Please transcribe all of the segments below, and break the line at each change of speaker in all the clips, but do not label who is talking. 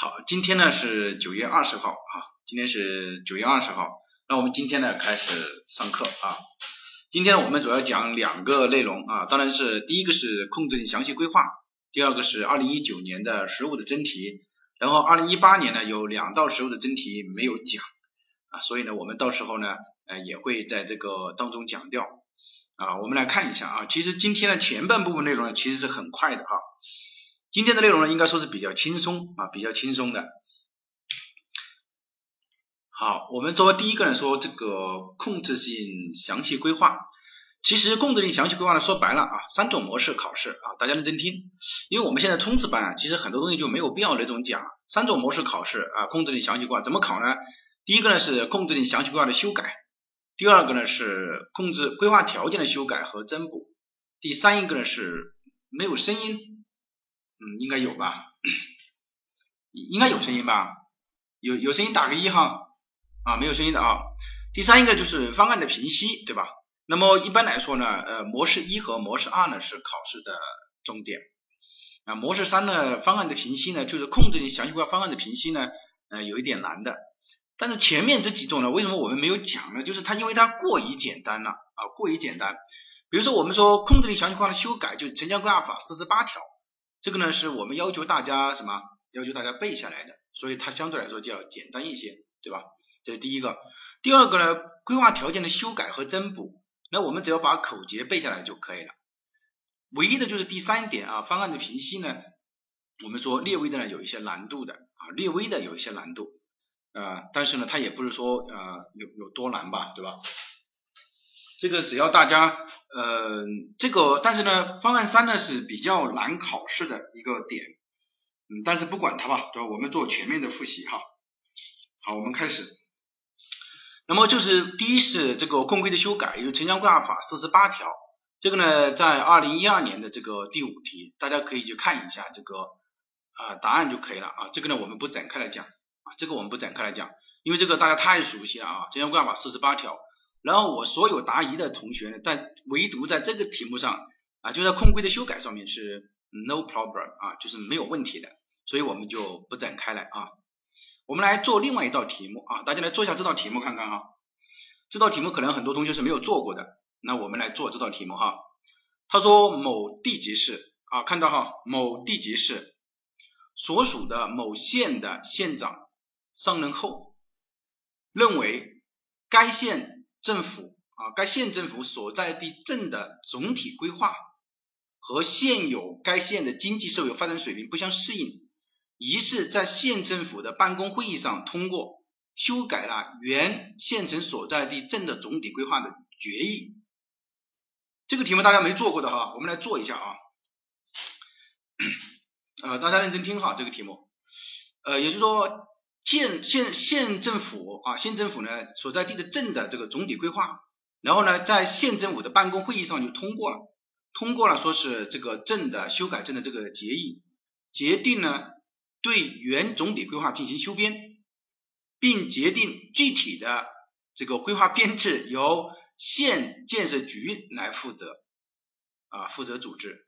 好，今天呢是九月二十号啊，今天是九月二十号，那我们今天呢开始上课啊。今天我们主要讲两个内容啊，当然是第一个是控制性详细规划，第二个是二零一九年的实务的真题，然后二零一八年呢有两道实务的真题没有讲啊，所以呢我们到时候呢呃也会在这个当中讲掉啊。我们来看一下啊，其实今天的前半部分内容呢其实是很快的哈。今天的内容呢，应该说是比较轻松啊，比较轻松的。好，我们作为第一个呢，说这个控制性详细规划。其实控制性详细规划呢，说白了啊，三种模式考试啊，大家认真听。因为我们现在冲刺班啊，其实很多东西就没有必要那种讲。三种模式考试啊，控制性详细规划怎么考呢？第一个呢是控制性详细规划的修改，第二个呢是控制规划条件的修改和增补，第三一个呢是没有声音。嗯，应该有吧，应该有声音吧，有有声音打个一哈，啊，没有声音的啊。第三一个就是方案的评析，对吧？那么一般来说呢，呃，模式一和模式二呢是考试的重点，啊，模式三呢方案的评析呢就是控制性详细规划方案的评析呢，呃，有一点难的。但是前面这几种呢，为什么我们没有讲呢？就是它因为它过于简单了啊，过于简单。比如说我们说控制性详细规划的修改，就是城乡规划法四十八条。这个呢是我们要求大家什么？要求大家背下来的，所以它相对来说就要简单一些，对吧？这是第一个。第二个呢，规划条件的修改和增补，那我们只要把口诀背下来就可以了。唯一的就是第三点啊，方案的评析呢，我们说略微的呢有一些难度的啊，略微的有一些难度啊，但是呢，它也不是说呃有有多难吧，对吧？这个只要大家，呃，这个，但是呢，方案三呢是比较难考试的一个点，嗯，但是不管它吧，对吧？我们做全面的复习哈。好，我们开始。那么就是第一是这个控规的修改，也就是城乡规划法四十八条，这个呢在二零一二年的这个第五题，大家可以去看一下这个啊答案就可以了啊。这个呢我们不展开来讲啊，这个我们不展开来讲，因为这个大家太熟悉了啊，城乡规划法四十八条。然后我所有答疑的同学呢，但唯独在这个题目上啊，就在控规的修改上面是 no problem 啊，就是没有问题的，所以我们就不展开来啊。我们来做另外一道题目啊，大家来做一下这道题目看看哈。这道题目可能很多同学是没有做过的，那我们来做这道题目哈。他说某地级市啊，看到哈，某地级市所属的某县的县长上任后，认为该县。政府啊，该县政府所在地镇的总体规划和现有该县的经济社会发展水平不相适应，于是，在县政府的办公会议上通过修改了原县城所在地镇的总体规划的决议。这个题目大家没做过的哈，我们来做一下啊。呃，大家认真听哈，这个题目，呃，也就是说。县县县政府啊，县政府呢所在地的镇的这个总体规划，然后呢，在县政府的办公会议上就通过了，通过了说是这个镇的修改镇的这个决议，决定呢对原总体规划进行修编，并决定具体的这个规划编制由县建设局来负责啊，负责组织。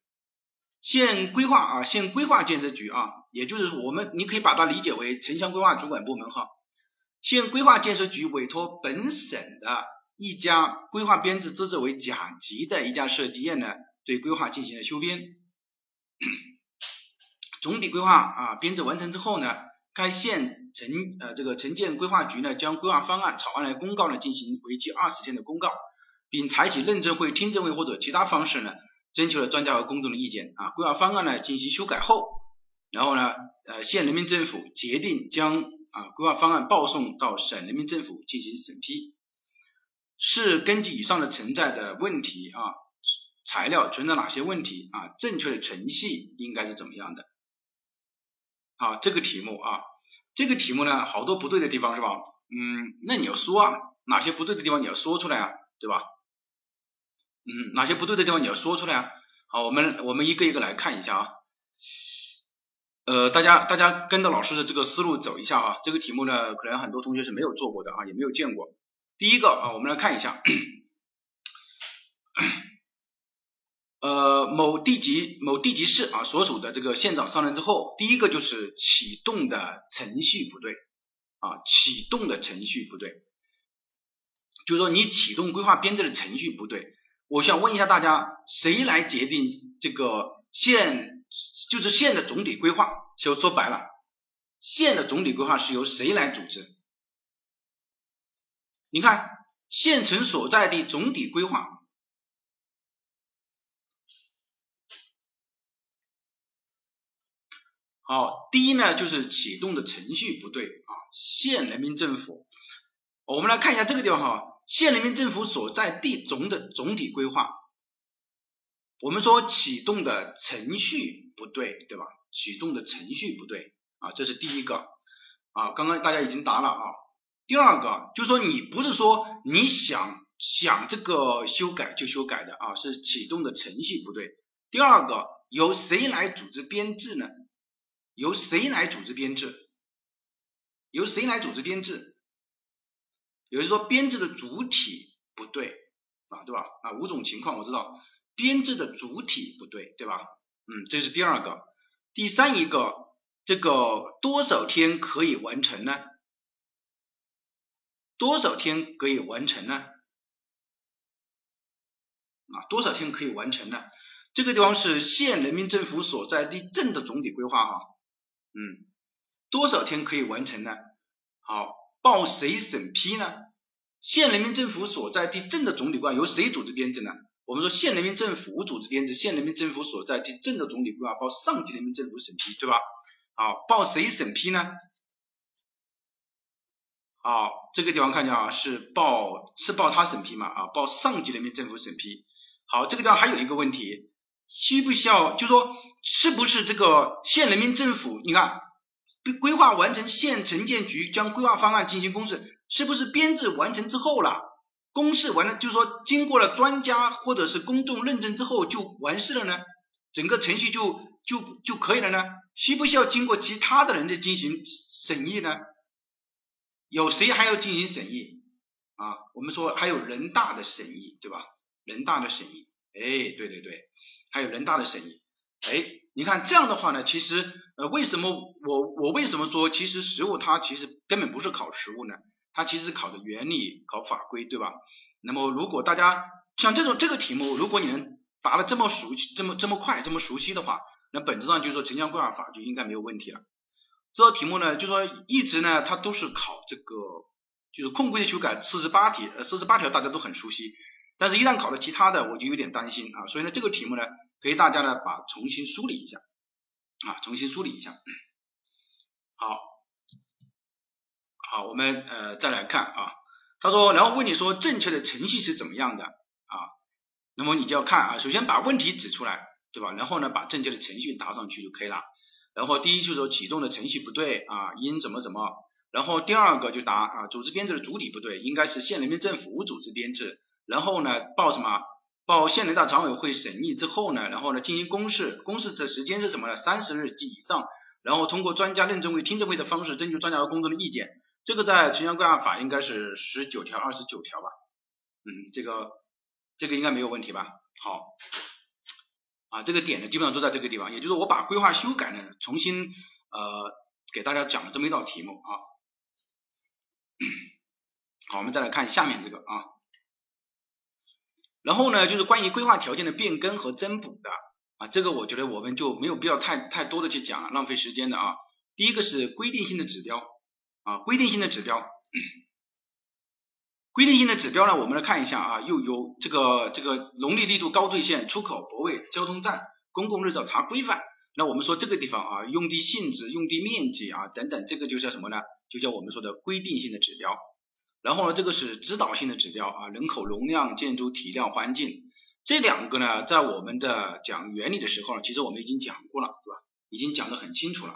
县规划啊，县规划建设局啊，也就是我们你可以把它理解为城乡规划主管部门哈。县规划建设局委托本省的一家规划编制资质为甲级的一家设计院呢，对规划进行了修编。总体规划啊编制完成之后呢，该县城呃这个城建规划局呢，将规划方案草案来公告呢，进行为期二十天的公告，并采取认证会、听证会或者其他方式呢。征求了专家和公众的意见啊，规划方案呢进行修改后，然后呢，呃，县人民政府决定将啊规划方案报送到省人民政府进行审批，是根据以上的存在的问题啊，材料存在哪些问题啊，正确的程序应该是怎么样的？啊，这个题目啊，这个题目呢，好多不对的地方是吧？嗯，那你要说啊，哪些不对的地方你要说出来啊，对吧？嗯，哪些不对的地方你要说出来啊？好，我们我们一个一个来看一下啊。呃，大家大家跟着老师的这个思路走一下啊。这个题目呢，可能很多同学是没有做过的啊，也没有见过。第一个啊，我们来看一下。呃某地级某地级市啊所属的这个县长上任之后，第一个就是启动的程序不对啊，启动的程序不对，就是说你启动规划编制的程序不对。我想问一下大家，谁来决定这个县就是县的总体规划？就说白了，县的总体规划是由谁来组织？你看县城所在地总体规划。好，第一呢就是启动的程序不对啊，县人民政府，我们来看一下这个地方哈，县人民政府所在地总的总体规划，我们说启动的程序不对，对吧？启动的程序不对啊，这是第一个啊，刚刚大家已经答了啊。第二个就是说你不是说你想想这个修改就修改的啊，是启动的程序不对。第二个由谁来组织编制呢？由谁来组织编制？由谁来组织编制？也就是说编制的主体不对啊，对吧？啊，五种情况我知道，编制的主体不对，对吧？嗯，这是第二个。第三一个，这个多少天可以完成呢？多少天可以完成呢？啊，多少天可以完成呢？这个地方是县人民政府所在地镇的总体规划哈。嗯，多少天可以完成呢？好，报谁审批呢？县人民政府所在地镇的总体规划由谁组织编制呢？我们说县人民政府无组织编制，县人民政府所在地镇的总体规划报上级人民政府审批，对吧？好，报谁审批呢？好，这个地方看见啊，是报是报他审批嘛？啊，报上级人民政府审批。好，这个地方还有一个问题。需不需要？就说是不是这个县人民政府？你看，规划完成，县城建局将规划方案进行公示，是不是编制完成之后了？公示完了，就是说经过了专家或者是公众认证之后就完事了呢？整个程序就就就可以了呢？需不需要经过其他的人的进行审议呢？有谁还要进行审议啊？我们说还有人大的审议，对吧？人大的审议，哎，对对对。还有人大的审议，哎，你看这样的话呢，其实呃，为什么我我为什么说其实实物它其实根本不是考实物呢？它其实考的原理、考法规，对吧？那么如果大家像这种这个题目，如果你能答的这么熟悉、这么这么快、这么熟悉的话，那本质上就是说城乡规划法就应该没有问题了。这道题目呢，就说一直呢，它都是考这个就是控规的修改四十八题，呃，四十八条大家都很熟悉。但是，一旦考了其他的，我就有点担心啊。所以呢，这个题目呢，可以大家呢把重新梳理一下啊，重新梳理一下。好，好，我们呃再来看啊。他说，然后问你说正确的程序是怎么样的啊？那么你就要看啊，首先把问题指出来，对吧？然后呢，把正确的程序答上去就可以了。然后第一就是说启动的程序不对啊，因怎么怎么。然后第二个就答啊，组织编制的主体不对，应该是县人民政府组织编制。然后呢，报什么？报县人大常委会审议之后呢，然后呢进行公示，公示的时间是什么呢？三十日及以上。然后通过专家认证会、听证会的方式征求专家和公众的意见。这个在城乡规划法应该是十九条、二十九条吧？嗯，这个这个应该没有问题吧？好，啊，这个点呢基本上都在这个地方，也就是我把规划修改呢重新呃给大家讲了这么一道题目啊。好，我们再来看下面这个啊。然后呢，就是关于规划条件的变更和增补的啊，这个我觉得我们就没有必要太太多的去讲了，浪费时间的啊。第一个是规定性的指标啊，规定性的指标，规定性的指标呢，我们来看一下啊，又有这个这个农历力度高兑现、出口泊位、交通站、公共日照查规范。那我们说这个地方啊，用地性质、用地面积啊等等，这个就叫什么呢？就叫我们说的规定性的指标。然后呢，这个是指导性的指标啊，人口容量、建筑体量、环境这两个呢，在我们的讲原理的时候呢，其实我们已经讲过了，对吧？已经讲得很清楚了，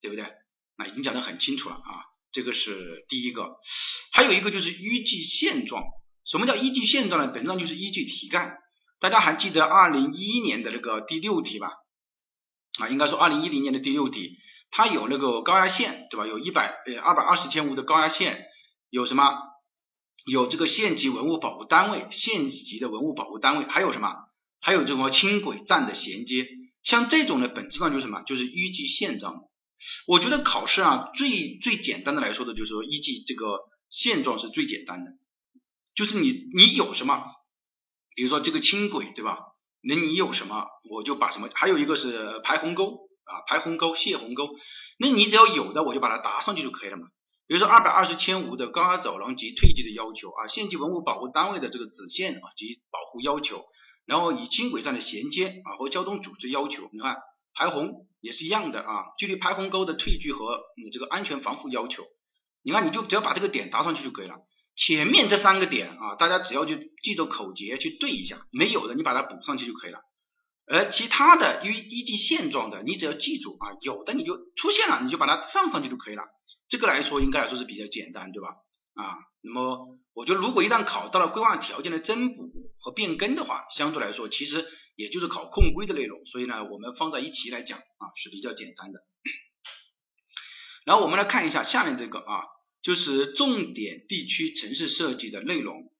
对不对？那已经讲得很清楚了啊，这个是第一个。还有一个就是依据现状，什么叫依据现状呢？本质上就是依据题干。大家还记得二零一一年的那个第六题吧？啊，应该说二零一零年的第六题，它有那个高压线，对吧？有一百呃二百二十千伏的高压线。有什么？有这个县级文物保护单位，县级的文物保护单位，还有什么？还有这个轻轨站的衔接，像这种呢，本质上就是什么？就是依据现状。我觉得考试啊，最最简单的来说的，就是说依据这个现状是最简单的，就是你你有什么，比如说这个轻轨，对吧？那你有什么，我就把什么。还有一个是排洪沟啊，排洪沟、泄洪沟，那你只要有的，我就把它答上去就可以了嘛。比如说二百二十千五的高压走廊及退基的要求啊，县级文物保护单位的这个子线啊及保护要求，然后以轻轨站的衔接啊和交通组织要求，你看排洪也是一样的啊，距离排洪沟的退距和你这个安全防护要求，你看你就只要把这个点答上去就可以了。前面这三个点啊，大家只要就记住口诀去对一下，没有的你把它补上去就可以了。而其他的依依据现状的，你只要记住啊，有的你就出现了，你就把它放上去就可以了。这个来说应该来说是比较简单，对吧？啊，那么我觉得如果一旦考到了规划条件的增补和变更的话，相对来说其实也就是考控规的内容，所以呢，我们放在一起来讲啊是比较简单的。然后我们来看一下下面这个啊，就是重点地区城市设计的内容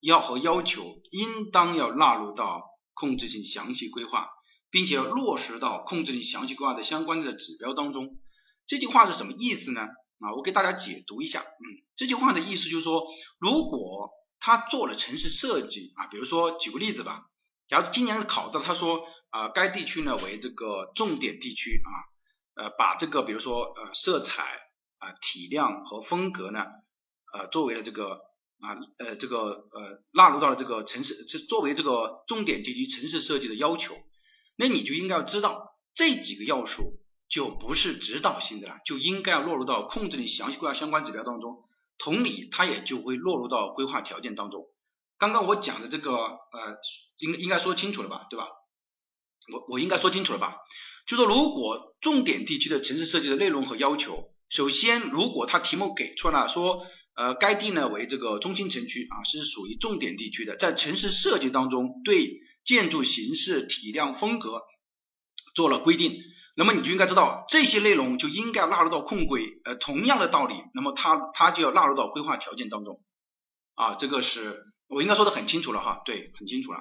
要和要求，应当要纳入到控制性详细规划，并且要落实到控制性详细规划的相关的指标当中。这句话是什么意思呢？啊，我给大家解读一下。嗯，这句话的意思就是说，如果他做了城市设计啊，比如说举个例子吧，假如今年考的，他说啊，该地区呢为这个重点地区啊，呃，把这个比如说呃色彩啊、体量和风格呢，呃，作为了这个啊呃这个呃纳入到了这个城市，这作为这个重点地区城市设计的要求，那你就应该要知道这几个要素。就不是指导性的了，就应该要落入到控制的详细规划相关指标当中。同理，它也就会落入到规划条件当中。刚刚我讲的这个呃，应应该说清楚了吧，对吧？我我应该说清楚了吧？就说如果重点地区的城市设计的内容和要求，首先如果它题目给出了说呃该地呢为这个中心城区啊，是属于重点地区的，在城市设计当中对建筑形式、体量、风格做了规定。那么你就应该知道这些内容就应该纳入到控规，呃，同样的道理，那么它它就要纳入到规划条件当中啊，这个是我应该说的很清楚了哈，对，很清楚了。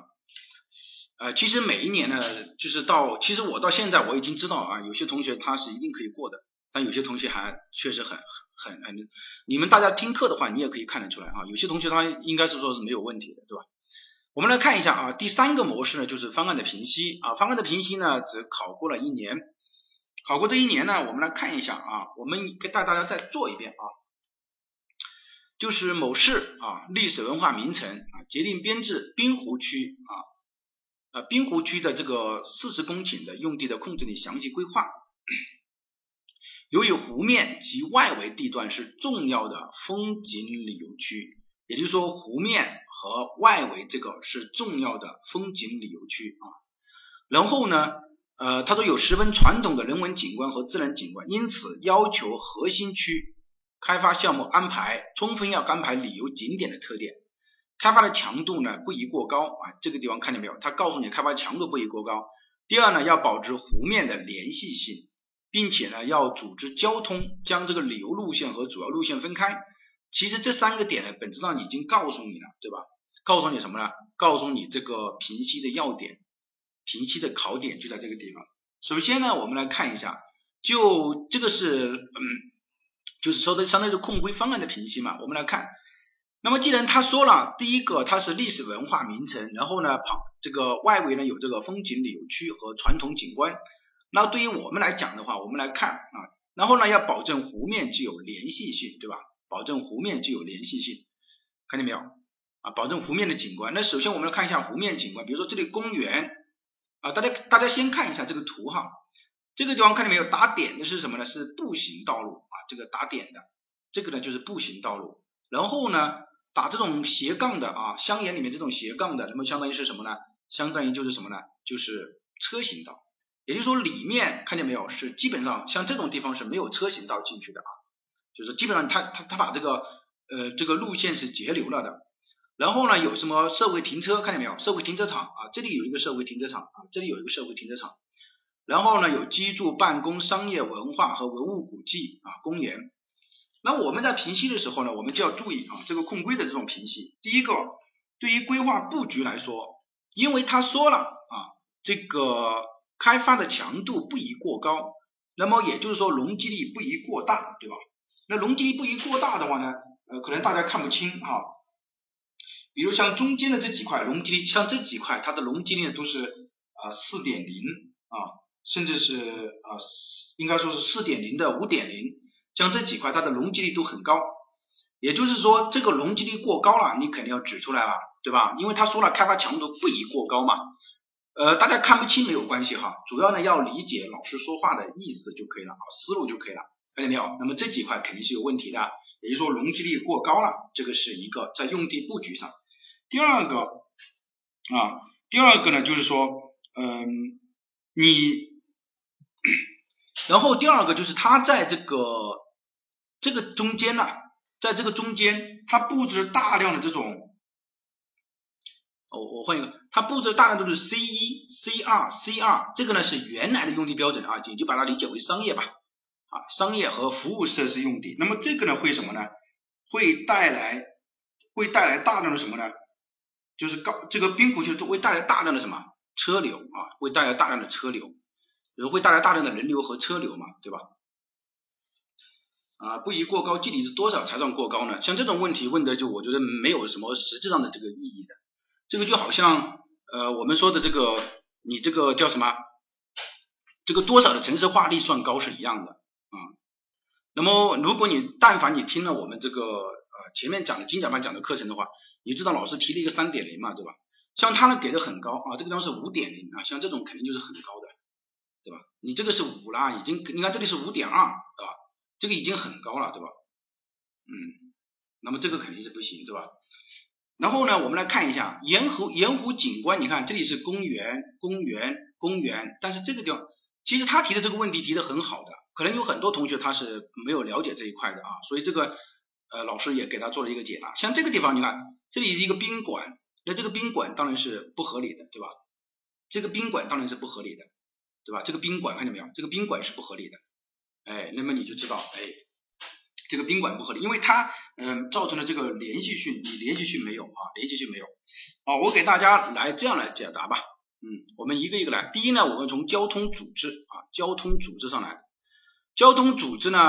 呃，其实每一年呢，就是到，其实我到现在我已经知道啊，有些同学他是一定可以过的，但有些同学还确实很很很，你们大家听课的话，你也可以看得出来啊，有些同学他应该是说是没有问题的，对吧？我们来看一下啊，第三个模式呢，就是方案的评析啊，方案的评析呢，只考过了一年，考过这一年呢，我们来看一下啊，我们给带大家再做一遍啊，就是某市啊，历史文化名城啊，决定编制滨湖区啊，呃，滨湖区的这个四十公顷的用地的控制力详细规划，由于湖面及外围地段是重要的风景旅游区，也就是说湖面。和外围这个是重要的风景旅游区啊，然后呢，呃，他说有十分传统的人文景观和自然景观，因此要求核心区开发项目安排充分要安排旅游景点的特点，开发的强度呢不宜过高啊，这个地方看见没有？他告诉你开发强度不宜过高。第二呢，要保持湖面的联系性，并且呢要组织交通，将这个旅游路线和主要路线分开。其实这三个点呢，本质上已经告诉你了，对吧？告诉你什么呢？告诉你这个平息的要点，平息的考点就在这个地方。首先呢，我们来看一下，就这个是嗯，就是说的相当于是控规方案的平息嘛。我们来看，那么既然他说了，第一个它是历史文化名城，然后呢旁这个外围呢有这个风景旅游区和传统景观，那对于我们来讲的话，我们来看啊，然后呢要保证湖面具有联系性，对吧？保证湖面具有联系性，看见没有？啊，保证湖面的景观。那首先我们来看一下湖面景观，比如说这里公园啊，大家大家先看一下这个图哈，这个地方看见没有？打点的是什么呢？是步行道路啊，这个打点的，这个呢就是步行道路。然后呢，打这种斜杠的啊，乡沿里面这种斜杠的，那么相当于是什么呢？相当于就是什么呢？就是车行道。也就是说里面看见没有？是基本上像这种地方是没有车行道进去的啊，就是基本上他他他把这个呃这个路线是截留了的。然后呢，有什么社会停车？看见没有？社会停车场啊，这里有一个社会停车场啊，这里有一个社会停车场。然后呢，有居住、办公、商业、文化和文物古迹啊，公园。那我们在评析的时候呢，我们就要注意啊，这个控规的这种评析。第一个，对于规划布局来说，因为他说了啊，这个开发的强度不宜过高，那么也就是说容积率不宜过大，对吧？那容积率不宜过大的话呢，呃，可能大家看不清哈。比如像中间的这几块容积率，像这几块它的容积率都是啊四点零啊，甚至是啊应该说是四点零的五点零，像这几块它的容积率都很高。也就是说，这个容积率过高了，你肯定要指出来了，对吧？因为他说了开发强度不宜过高嘛。呃，大家看不清没有关系哈，主要呢要理解老师说话的意思就可以了啊，思路就可以了，看见没有？那么这几块肯定是有问题的，也就是说容积率过高了，这个是一个在用地布局上。第二个啊，第二个呢就是说，嗯，你，然后第二个就是它在这个这个中间呢。在这个中间，它布置大量的这种，我我换一个，它布置大量都是 C 一、C 二、C 二，这个呢是原来的用地标准啊，也就把它理解为商业吧，啊，商业和服务设施用地。那么这个呢会什么呢？会带来会带来大量的什么呢？就是高这个冰湖区会带来大量的什么车流啊？会带来大量的车流，也会带来大量的人流和车流嘛，对吧？啊，不宜过高，具体是多少才算过高呢？像这种问题问的，就我觉得没有什么实质上的这个意义的。这个就好像呃我们说的这个，你这个叫什么？这个多少的城市化率算高是一样的啊。那么如果你但凡你听了我们这个呃前面讲的精讲班讲的课程的话，你知道老师提了一个三点零嘛，对吧？像他呢给的很高啊，这个地方是五点零啊，像这种肯定就是很高的，对吧？你这个是五啦，已经你看这里是五点二，对吧？这个已经很高了，对吧？嗯，那么这个肯定是不行，对吧？然后呢，我们来看一下盐湖盐湖景观，你看这里是公园，公园，公园，但是这个地方其实他提的这个问题提的很好的，可能有很多同学他是没有了解这一块的啊，所以这个呃老师也给他做了一个解答。像这个地方，你看这里是一个宾馆，那这个宾馆当然是不合理的，对吧？这个宾馆当然是不合理的，对吧？这个宾馆看见没有？这个宾馆是不合理的。哎，那么你就知道，哎，这个宾馆不合理，因为它嗯造成了这个连续性，你连续性没有啊，连续性没有。好，我给大家来这样来解答吧，嗯，我们一个一个来。第一呢，我们从交通组织啊，交通组织上来。交通组织呢，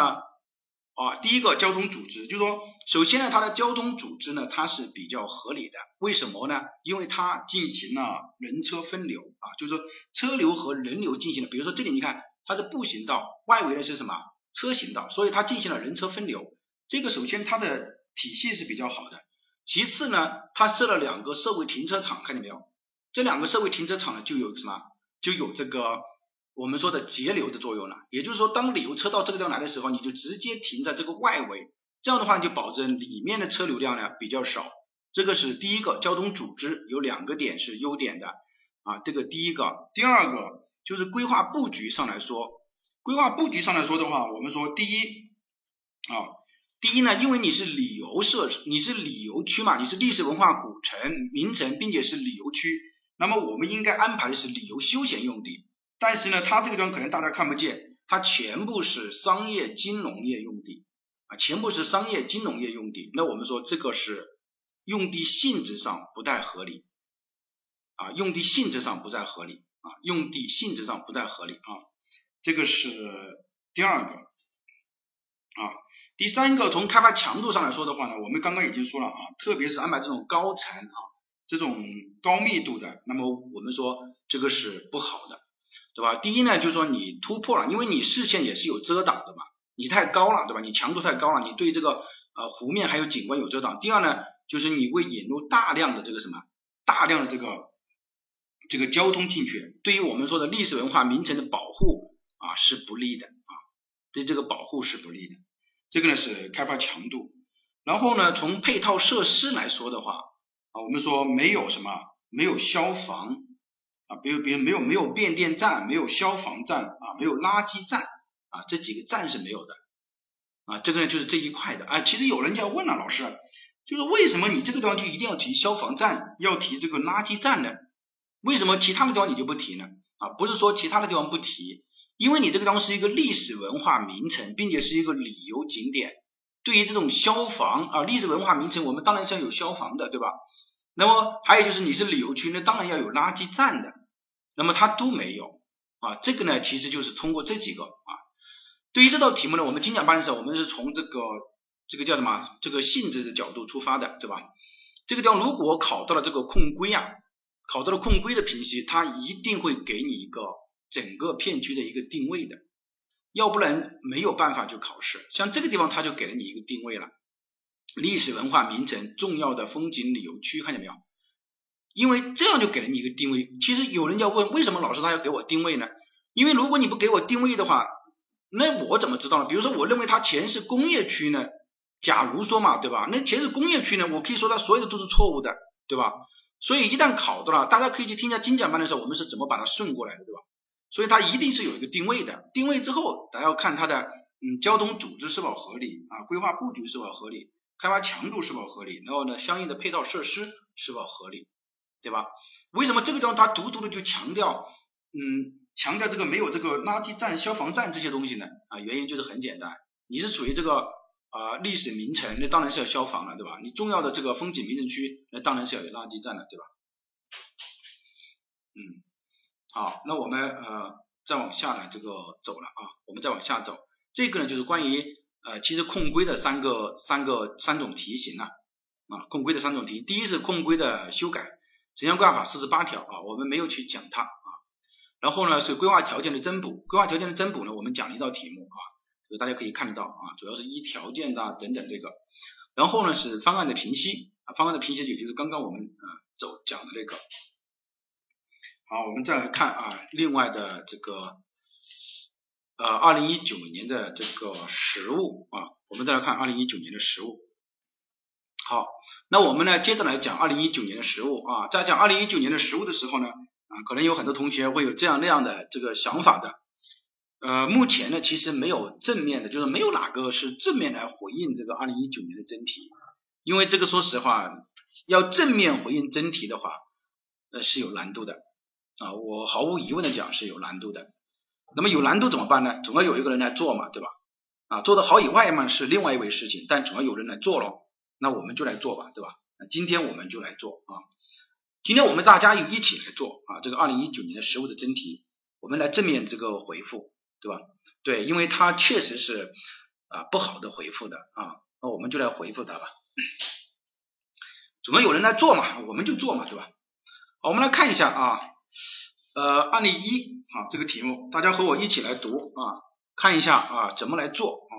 啊，第一个交通组织就是说，首先呢，它的交通组织呢，它是比较合理的。为什么呢？因为它进行了人车分流啊，就是说车流和人流进行了，比如说这里你看。它是步行道，外围的是什么车行道，所以它进行了人车分流。这个首先它的体系是比较好的。其次呢，它设了两个社会停车场，看见没有？这两个社会停车场呢，就有什么？就有这个我们说的节流的作用了。也就是说，当旅游车到这个地方来的时候，你就直接停在这个外围，这样的话就保证里面的车流量呢比较少。这个是第一个交通组织有两个点是优点的啊，这个第一个，第二个。就是规划布局上来说，规划布局上来说的话，我们说第一啊，第一呢，因为你是旅游设，你是旅游区嘛，你是历史文化古城名城，并且是旅游区，那么我们应该安排的是旅游休闲用地。但是呢，它这个地方可能大家看不见，它全部是商业金融业用地啊，全部是商业金融业用地。那我们说这个是用地性质上不太合理啊，用地性质上不太合理。啊，用地性质上不太合理啊，这个是第二个啊，第三个从开发强度上来说的话呢，我们刚刚已经说了啊，特别是安排这种高层啊，这种高密度的，那么我们说这个是不好的，对吧？第一呢，就是说你突破了，因为你视线也是有遮挡的嘛，你太高了，对吧？你强度太高了，你对这个呃湖面还有景观有遮挡。第二呢，就是你会引入大量的这个什么，大量的这个。这个交通进去，对于我们说的历史文化名城的保护啊是不利的啊，对这个保护是不利的。这个呢是开发强度，然后呢从配套设施来说的话啊，我们说没有什么，没有消防啊，比如比如没有没有变电站，没有消防站啊，没有垃圾站啊，这几个站是没有的啊，这个呢就是这一块的啊。其实有人就要问了，老师，就是为什么你这个地方就一定要提消防站，要提这个垃圾站呢？为什么其他的地方你就不提呢？啊，不是说其他的地方不提，因为你这个地方是一个历史文化名城，并且是一个旅游景点。对于这种消防啊，历史文化名城，我们当然是要有消防的，对吧？那么还有就是你是旅游区，那当然要有垃圾站的那么它都没有啊。这个呢，其实就是通过这几个啊。对于这道题目呢，我们精讲班的时候，我们是从这个这个叫什么这个性质的角度出发的，对吧？这个地方如果考到了这个控规啊，考到了控规的评析，它一定会给你一个整个片区的一个定位的，要不然没有办法就考试。像这个地方，它就给了你一个定位了。历史文化名城、重要的风景旅游区，看见没有？因为这样就给了你一个定位。其实有人要问，为什么老师他要给我定位呢？因为如果你不给我定位的话，那我怎么知道呢？比如说，我认为它前是工业区呢？假如说嘛，对吧？那前是工业区呢，我可以说它所有的都是错误的，对吧？所以一旦考到了，大家可以去听一下精讲班的时候，我们是怎么把它顺过来的，对吧？所以它一定是有一个定位的。定位之后，大家要看它的嗯交通组织是否合理啊，规划布局是否合理。开发强度是否合理？然后呢，相应的配套设施是否合理，对吧？为什么这个地方它独独的就强调，嗯，强调这个没有这个垃圾站、消防站这些东西呢？啊，原因就是很简单，你是处于这个啊历史名城，那当然是要消防了，对吧？你重要的这个风景名胜区，那当然是要有垃圾站的，对吧？嗯，好，那我们呃再往下来这个走了啊，我们再往下走，这个呢就是关于。呃，其实控规的三个三个三种题型呢，啊，控规的三种题，第一是控规的修改，城乡规划法四十八条啊，我们没有去讲它啊，然后呢是规划条件的增补，规划条件的增补呢，我们讲了一道题目啊，就大家可以看得到啊，主要是一条件的等等这个，然后呢是方案的评析啊，方案的评析也就是刚刚我们啊走讲的那个，好，我们再来看啊，另外的这个。呃，二零一九年的这个实物啊，我们再来看二零一九年的实物。好，那我们呢接着来讲二零一九年的实物啊，在讲二零一九年的实物的时候呢，啊，可能有很多同学会有这样那样的这个想法的。呃，目前呢其实没有正面的，就是没有哪个是正面来回应这个二零一九年的真题，因为这个说实话，要正面回应真题的话，呃是有难度的啊，我毫无疑问的讲是有难度的。那么有难度怎么办呢？总要有一个人来做嘛，对吧？啊，做的好以外嘛是另外一回事情，但总要有人来做咯。那我们就来做吧，对吧？那今天我们就来做啊。今天我们大家有一起来做啊，这个二零一九年的实物的真题，我们来正面这个回复，对吧？对，因为它确实是啊不好的回复的啊，那我们就来回复它吧。总要有人来做嘛，我们就做嘛，对吧？好，我们来看一下啊，呃，案例一。啊，这个题目大家和我一起来读啊，看一下啊怎么来做啊。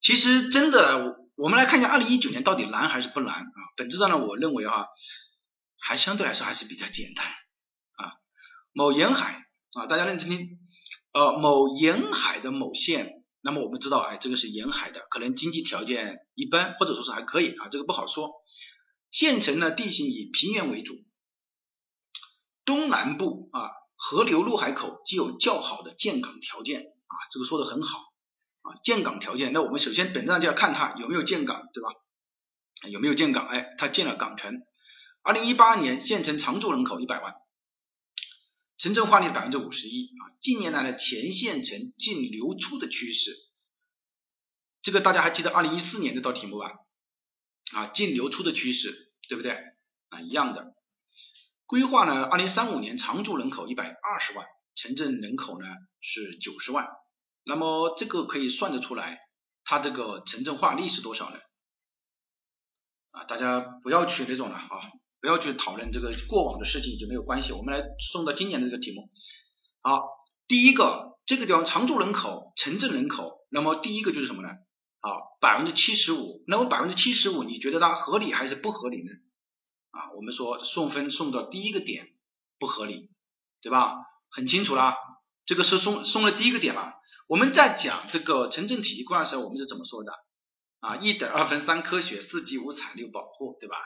其实真的，我们来看一下二零一九年到底难还是不难啊？本质上呢，我认为哈，还相对来说还是比较简单啊。某沿海啊，大家认真听，呃，某沿海的某县，那么我们知道，哎，这个是沿海的，可能经济条件一般，或者说是还可以啊，这个不好说。县城呢，地形以平原为主，东南部啊。河流入海口具有较好的建港条件啊，这个说的很好啊，建港条件，那我们首先本质上就要看它有没有建港，对吧？有没有建港？哎，它建了港城。二零一八年县城常住人口一百万，城镇化率百分之五十一啊。近年来的前县城净流出的趋势，这个大家还记得二零一四年那道题目吧？啊，净流出的趋势，对不对？啊，一样的。规划呢，二零三五年常住人口一百二十万，城镇人口呢是九十万，那么这个可以算得出来，它这个城镇化率是多少呢？啊，大家不要去那种了啊，不要去讨论这个过往的事情就没有关系，我们来送到今年的这个题目。好，第一个这个地方常住人口、城镇人口，那么第一个就是什么呢？啊，百分之七十五，那么百分之七十五，你觉得它合理还是不合理呢？啊，我们说送分送到第一个点不合理，对吧？很清楚啦，这个是送送了第一个点了。我们在讲这个城镇体系规划的时候，我们是怎么说的？啊，一等二分三科学四季五产六保护，对吧？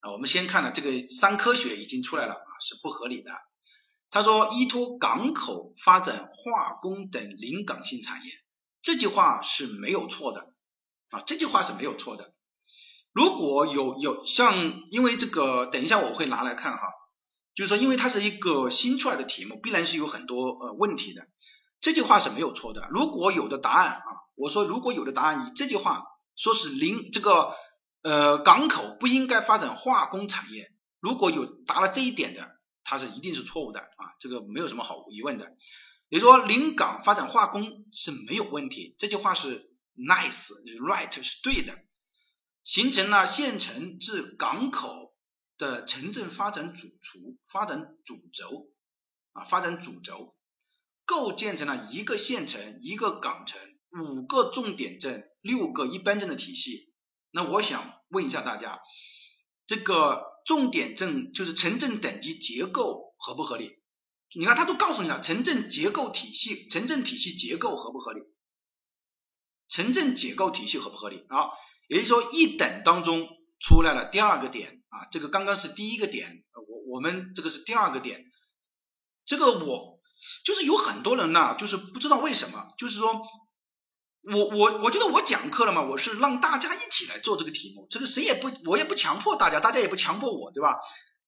啊，我们先看了这个三科学已经出来了啊，是不合理的。他说依托港口发展化工等临港性产业，这句话是没有错的啊，这句话是没有错的。如果有有像，因为这个，等一下我会拿来看哈，就是说，因为它是一个新出来的题目，必然是有很多呃问题的。这句话是没有错的。如果有的答案啊，我说如果有的答案以这句话说是零这个呃港口不应该发展化工产业，如果有答了这一点的，它是一定是错误的啊，这个没有什么好疑问的。也就是说，临港发展化工是没有问题，这句话是 nice，right 是对的。形成了县城至港口的城镇发展主轴，发展主轴啊，发展主轴，构建成了一个县城、一个港城、五个重点镇、六个一般镇的体系。那我想问一下大家，这个重点镇就是城镇等级结构合不合理？你看，他都告诉你了，城镇结构体系、城镇体系结构合不合理？城镇结构体系合不合理？啊，也就是说，一等当中出来了第二个点啊，这个刚刚是第一个点，我我们这个是第二个点，这个我就是有很多人呢，就是不知道为什么，就是说我我我觉得我讲课了嘛，我是让大家一起来做这个题目，这个谁也不我也不强迫大家，大家也不强迫我，对吧？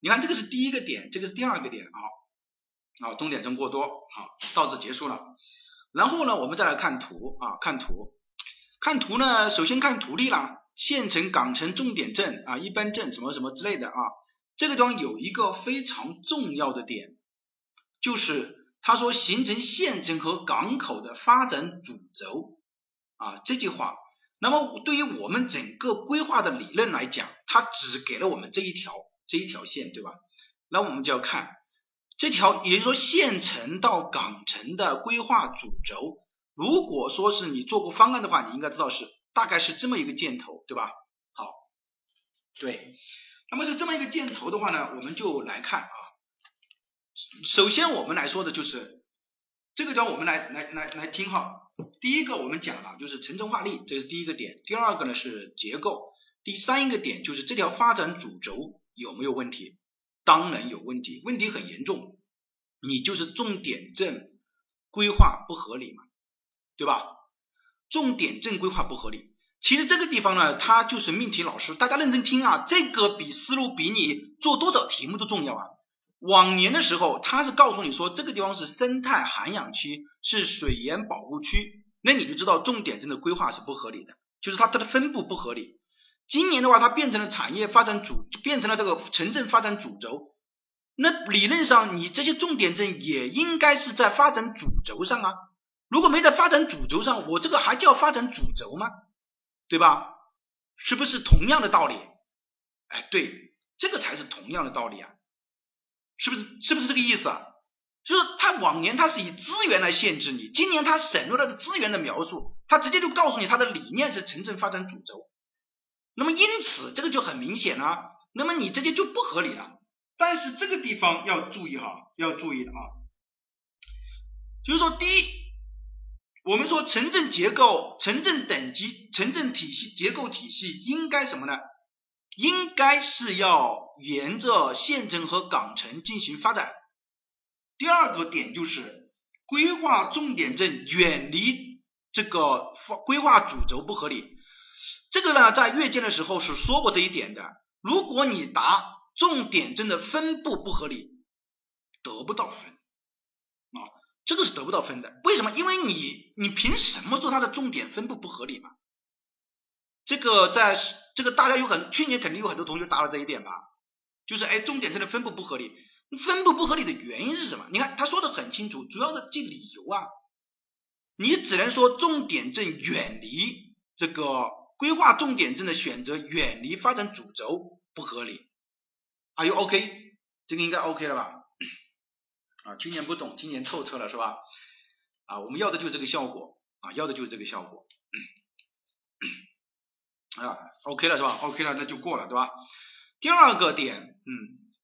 你看这个是第一个点，这个是第二个点啊。啊，终点针过多，好，到此结束了。然后呢，我们再来看图啊，看图，看图呢，首先看图例啦，县城、港城、重点镇啊，一般镇什么什么之类的啊。这个地方有一个非常重要的点，就是他说形成县城和港口的发展主轴啊，这句话。那么对于我们整个规划的理论来讲，它只给了我们这一条这一条线，对吧？那我们就要看。这条也就是说，县城到港城的规划主轴，如果说是你做过方案的话，你应该知道是大概是这么一个箭头，对吧？好，对，那么是这么一个箭头的话呢，我们就来看啊。首先我们来说的就是这个，叫我们来来来来听哈。第一个我们讲了就是城镇化率，这是第一个点。第二个呢是结构，第三一个点就是这条发展主轴有没有问题。当然有问题，问题很严重，你就是重点镇规划不合理嘛，对吧？重点镇规划不合理，其实这个地方呢，它就是命题老师，大家认真听啊，这个比思路比你做多少题目都重要啊。往年的时候，他是告诉你说这个地方是生态涵养区，是水源保护区，那你就知道重点镇的规划是不合理的，就是它它的分布不合理。今年的话，它变成了产业发展主，变成了这个城镇发展主轴。那理论上，你这些重点镇也应该是在发展主轴上啊。如果没在发展主轴上，我这个还叫发展主轴吗？对吧？是不是同样的道理？哎，对，这个才是同样的道理啊。是不是？是不是这个意思啊？就是他往年他是以资源来限制你，今年他省略了资源的描述，他直接就告诉你他的理念是城镇发展主轴。那么因此这个就很明显了，那么你这些就不合理了。但是这个地方要注意哈，要注意的啊，就是说第一，我们说城镇结构、城镇等级、城镇体系结构体系应该什么呢？应该是要沿着县城和港城进行发展。第二个点就是规划重点镇远离这个规划主轴不合理。这个呢，在阅卷的时候是说过这一点的。如果你答重点镇的分布不合理，得不到分，这个是得不到分的。为什么？因为你你凭什么说它的重点分布不合理嘛？这个在这个大家有很去年肯定有很多同学答了这一点吧？就是哎，重点镇的分布不合理，分布不合理的原因是什么？你看他说的很清楚，主要的这理由啊，你只能说重点镇远离这个。规划重点镇的选择远离发展主轴不合理，Are you OK？这个应该 OK 了吧？啊，去年不懂，今年透彻了是吧？啊，我们要的就是这个效果啊，要的就是这个效果啊，OK 了是吧？OK 了那就过了对吧？第二个点，嗯，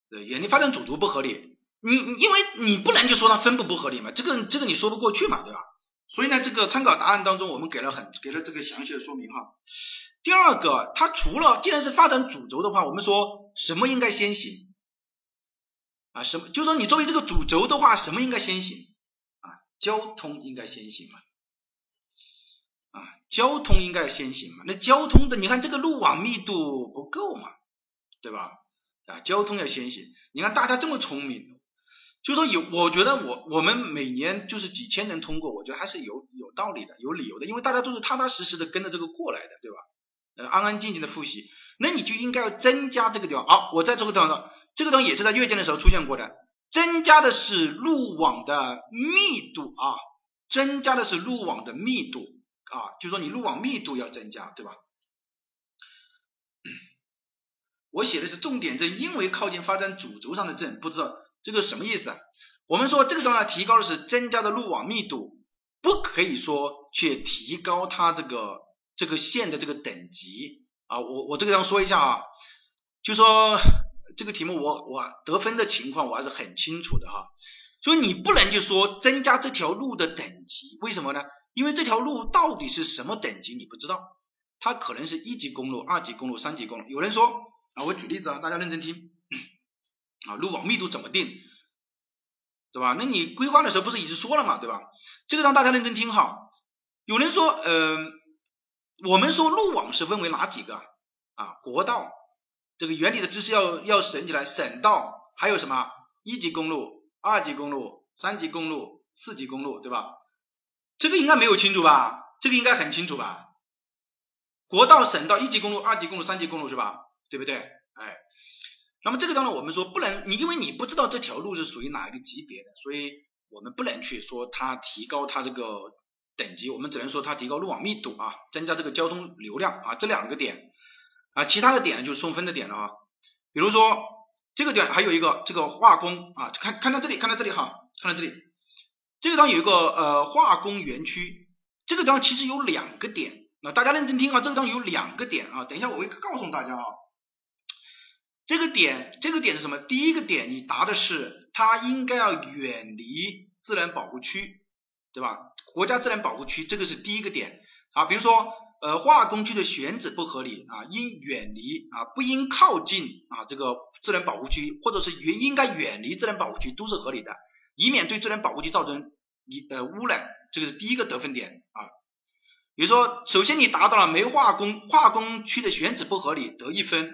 对，远离发展主轴不合理，你因为你不能就说它分布不合理嘛，这个这个你说不过去嘛，对吧？所以呢，这个参考答案当中，我们给了很给了这个详细的说明哈。第二个，它除了既然是发展主轴的话，我们说什么应该先行啊？什么？就说你作为这个主轴的话，什么应该先行啊？交通应该先行嘛？啊，交通应该先行嘛？那交通的，你看这个路网密度不够嘛？对吧？啊，交通要先行。你看大家这么聪明。就说有，我觉得我我们每年就是几千人通过，我觉得还是有有道理的，有理由的，因为大家都是踏踏实实的跟着这个过来的，对吧？呃，安安静静的复习，那你就应该要增加这个地方。好，我在这个地方，这个东西也是在阅卷的时候出现过的，增加的是路网的密度啊，增加的是路网的密度啊，就说你路网密度要增加，对吧？我写的是重点镇，因为靠近发展主轴上的镇，不知道这个什么意思啊？我们说这个地方提高的是增加的路网密度，不可以说去提高它这个这个线的这个等级啊。我我这个地方说一下啊，就说这个题目我我得分的情况我还是很清楚的哈。所以你不能就说增加这条路的等级，为什么呢？因为这条路到底是什么等级你不知道，它可能是一级公路、二级公路、三级公路。有人说啊，我举例子啊，大家认真听啊，路网密度怎么定？对吧？那你规划的时候不是已经说了嘛，对吧？这个让大家认真听哈。有人说，呃，我们说路网是分为哪几个啊？国道，这个原理的知识要要省起来。省道还有什么？一级公路、二级公路、三级公路、四级公路，对吧？这个应该没有清楚吧？这个应该很清楚吧？国道、省道、一级公路、二级公路、三级公路是吧？对不对？哎。那么这个当然我们说不能，你因为你不知道这条路是属于哪一个级别的，所以我们不能去说它提高它这个等级，我们只能说它提高路网密度啊，增加这个交通流量啊，这两个点啊，其他的点就是送分的点了啊。比如说这个点还有一个这个化工啊，看看到这里，看到这里哈，看到这里，这个地方有一个呃化工园区，这个地方其实有两个点，那大家认真听啊，这个地方有两个点啊，等一下我会告诉大家啊。这个点，这个点是什么？第一个点，你答的是它应该要远离自然保护区，对吧？国家自然保护区，这个是第一个点啊。比如说，呃，化工区的选址不合理啊，应远离啊，不应靠近啊这个自然保护区，或者是原应该远离自然保护区，都是合理的，以免对自然保护区造成一呃污染，这个是第一个得分点啊。比如说，首先你达到了煤化工化工区的选址不合理，得一分。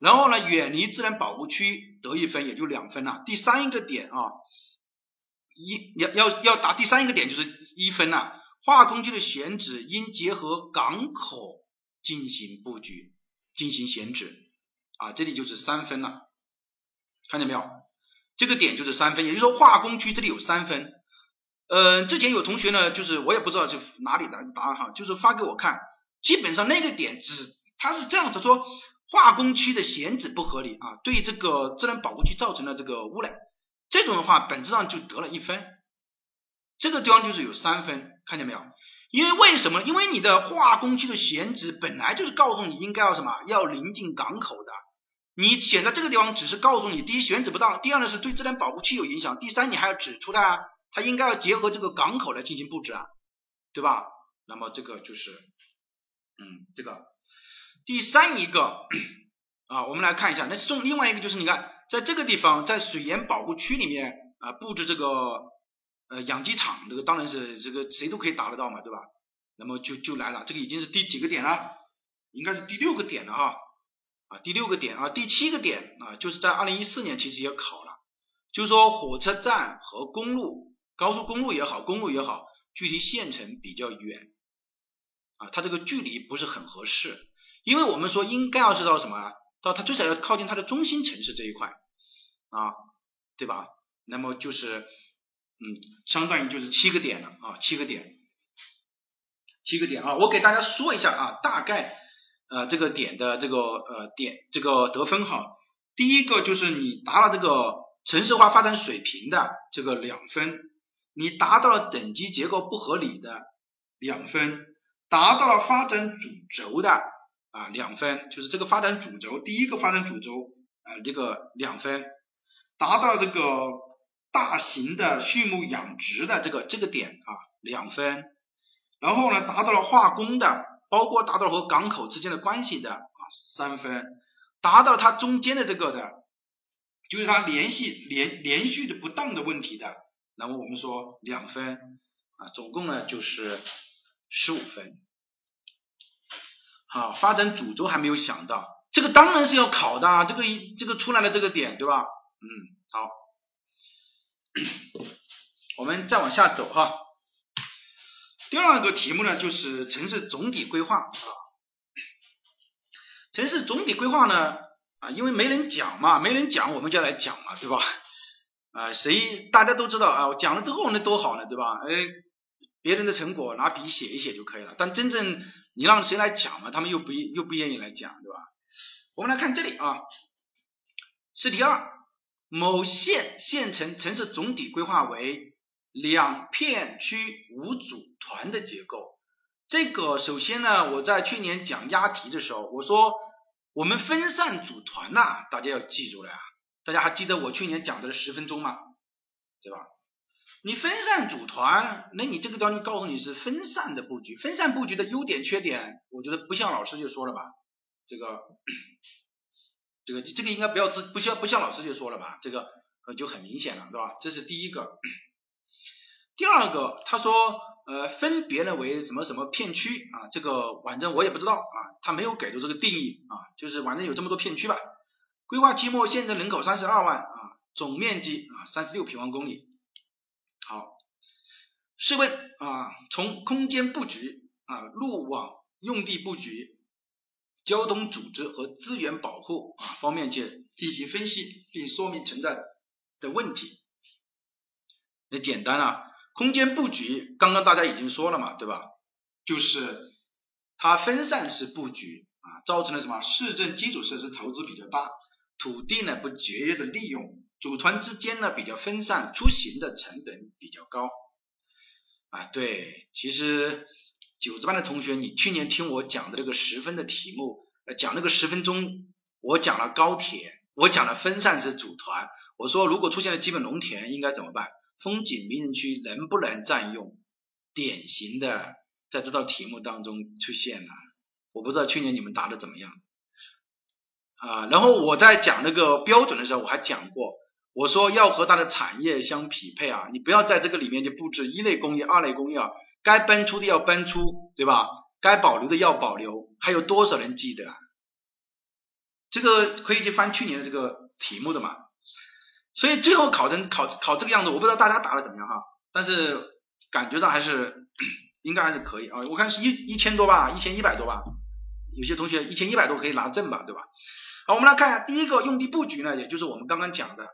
然后呢，远离自然保护区得一分，也就两分了。第三一个点啊，一要要要答第三一个点就是一分了。化工区的选址应结合港口进行布局，进行选址啊，这里就是三分了。看见没有？这个点就是三分，也就是说化工区这里有三分。呃，之前有同学呢，就是我也不知道是哪里的答案哈，就是发给我看，基本上那个点只他是这样子说。化工区的选址不合理啊，对这个自然保护区造成了这个污染，这种的话本质上就得了一分，这个地方就是有三分，看见没有？因为为什么？因为你的化工区的选址本来就是告诉你应该要什么，要临近港口的，你选在这个地方只是告诉你，第一选址不当，第二呢是对自然保护区有影响，第三你还要指出它，它应该要结合这个港口来进行布置啊，对吧？那么这个就是，嗯，这个。第三一个 啊，我们来看一下，那送另外一个就是你看，在这个地方，在水源保护区里面啊，布置这个呃养鸡场，这个当然是这个谁都可以达得到嘛，对吧？那么就就来了，这个已经是第几个点了？应该是第六个点了哈啊，第六个点啊，第七个点啊，就是在二零一四年其实也考了，就是说火车站和公路、高速公路也好，公路也好，距离县城比较远啊，它这个距离不是很合适。因为我们说应该要是到什么，到它最少要靠近它的中心城市这一块啊，对吧？那么就是，嗯，相当于就是七个点了啊，七个点，七个点啊，我给大家说一下啊，大概呃这个点的这个呃点这个得分哈，第一个就是你达了这个城市化发展水平的这个两分，你达到了等级结构不合理的两分，达到了发展主轴的。啊，两分。就是这个发展主轴，第一个发展主轴啊，这个两分，达到了这个大型的畜牧养殖的这个这个点啊，两分，然后呢，达到了化工的，包括达到和港口之间的关系的啊，三分，达到它中间的这个的，就是它联系连连续的不当的问题的，那么我们说两分啊，总共呢就是十五分。啊，发展主轴还没有想到，这个当然是要考的，啊，这个一这个出来了这个点，对吧？嗯，好，我们再往下走哈。第二个题目呢，就是城市总体规划啊。城市总体规划呢，啊，因为没人讲嘛，没人讲，我们就来讲嘛，对吧？啊，谁大家都知道啊，我讲了之后那多好呢，对吧？哎，别人的成果拿笔写一写就可以了。但真正你让谁来讲嘛，他们又不又不愿意来讲，对吧？我们来看这里啊，试题二，某县县城城市总体规划为两片区五组团的结构。这个首先呢，我在去年讲押题的时候，我说我们分散组团呐，大家要记住了呀。大家还记得我去年讲的十分钟吗？对吧？你分散组团，那你这个东西告诉你是分散的布局，分散布局的优点缺点，我觉得不像老师就说了吧？这个，这个这个应该不要自不像不像老师就说了吧？这个呃就很明显了，对吧？这是第一个。第二个，他说呃分别呢为什么什么片区啊？这个反正我也不知道啊，他没有给出这个定义啊，就是反正有这么多片区吧。规划期末县城人口三十二万啊，总面积啊三十六平方公里。好，试问啊，从空间布局啊、路网用地布局、交通组织和资源保护啊方面去进行分析，并说明存在的问题。那简单啊，空间布局刚刚大家已经说了嘛，对吧？就是它分散式布局啊，造成了什么？市政基础设施投资比较大。土地呢不节约的利用，组团之间呢比较分散，出行的成本比较高。啊，对，其实九字班的同学，你去年听我讲的这个十分的题目，呃，讲那个十分钟，我讲了高铁，我讲了分散式组团，我说如果出现了基本农田应该怎么办？风景名人区能不能占用？典型的在这道题目当中出现了，我不知道去年你们答的怎么样。啊，然后我在讲那个标准的时候，我还讲过，我说要和它的产业相匹配啊，你不要在这个里面就布置一类工业、二类工业，啊该搬出的要搬出，对吧？该保留的要保留，还有多少人记得？这个可以去翻去年的这个题目的嘛。所以最后考成考考这个样子，我不知道大家答的怎么样哈，但是感觉上还是 应该还是可以啊。我看是一一千多吧，一千一百多吧，有些同学一千一百多可以拿证吧，对吧？好，我们来看一下第一个用地布局呢，也就是我们刚刚讲的。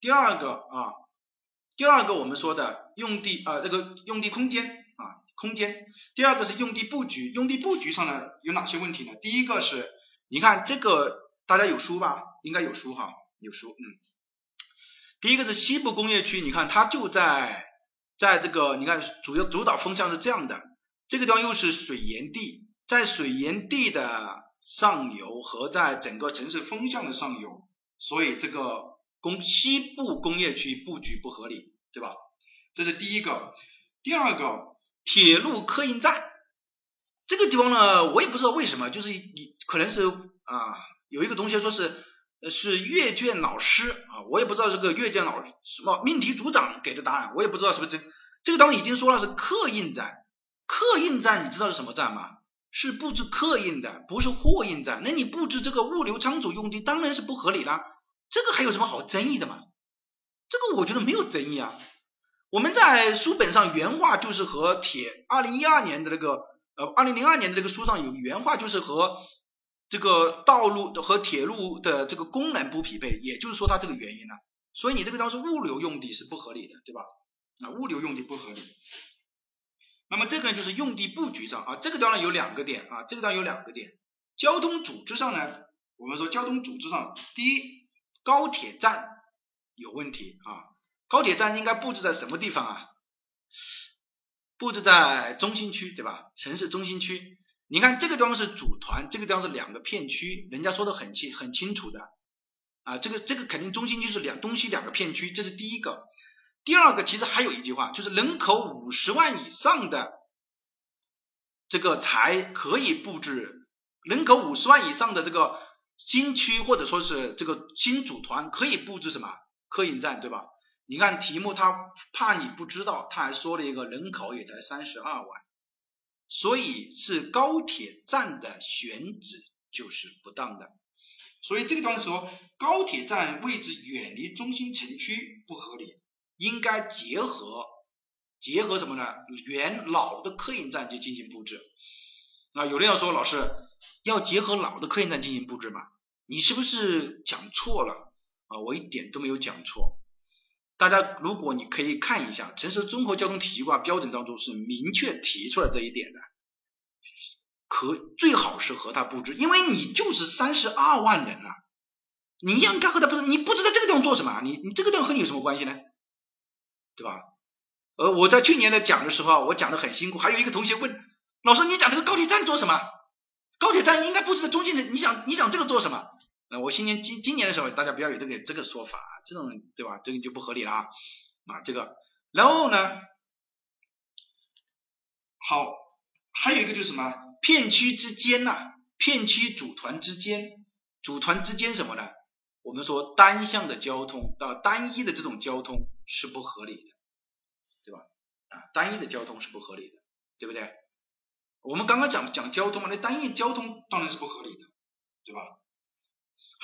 第二个啊，第二个我们说的用地啊，这个用地空间，空间。第二个是用地布局，用地布局上呢有哪些问题呢？第一个是，你看这个大家有书吧？应该有书哈，有书。嗯。第一个是西部工业区，你看它就在在这个，你看主要主导风向是这样的，这个地方又是水源地，在水源地的。上游和在整个城市风向的上游，所以这个工西部工业区布局不合理，对吧？这是第一个。第二个，铁路客运站这个地方呢，我也不知道为什么，就是你可能是啊，有一个同学说是是阅卷老师啊，我也不知道这个阅卷老什么命题组长给的答案，我也不知道是不是真。这个当已经说了是客运站，客运站你知道是什么站吗？是布置客运的，不是货运站。那你布置这个物流仓储用地，当然是不合理了。这个还有什么好争议的嘛？这个我觉得没有争议啊。我们在书本上原话就是和铁二零一二年的那个呃二零零二年的那个书上有原话，就是和这个道路和铁路的这个功能不匹配，也就是说它这个原因呢。所以你这个当是物流用地是不合理的，对吧？啊，物流用地不合理。那么这个呢，就是用地布局上啊，这个地方有两个点啊，这个地方有两个点。交通组织上呢，我们说交通组织上，第一，高铁站有问题啊，高铁站应该布置在什么地方啊？布置在中心区，对吧？城市中心区。你看这个地方是组团，这个地方是两个片区，人家说的很清很清楚的啊，这个这个肯定中心区是两东西两个片区，这是第一个。第二个其实还有一句话，就是人口五十万以上的这个才可以布置，人口五十万以上的这个新区或者说是这个新组团可以布置什么客运站，对吧？你看题目他怕你不知道，他还说了一个人口也才三十二万，所以是高铁站的选址就是不当的，所以这个地方说高铁站位置远离中心城区不合理。应该结合结合什么呢？原老的客运站去进行布置啊。有人要说老师要结合老的客运站进行布置吗？你是不是讲错了啊？我一点都没有讲错。大家如果你可以看一下城市综合交通体系化标准当中是明确提出了这一点的，可最好是和它布置，因为你就是三十二万人啊，你应该和他布置，你布置在这个地方做什么？你你这个地方和你有什么关系呢？对吧？呃，我在去年的讲的时候，我讲的很辛苦，还有一个同学问老师，你讲这个高铁站做什么？高铁站应该布置在中间的，你想你想这个做什么？我今年今今年的时候，大家不要有这个这个说法，这种对吧？这个就不合理了啊啊这个，然后呢，好，还有一个就是什么？片区之间呐，片区组团之间，组团之间什么呢？我们说单向的交通啊，单一的这种交通是不合理的。对吧？啊，单一的交通是不合理的，对不对？我们刚刚讲讲交通嘛，那单一交通当然是不合理的，对吧？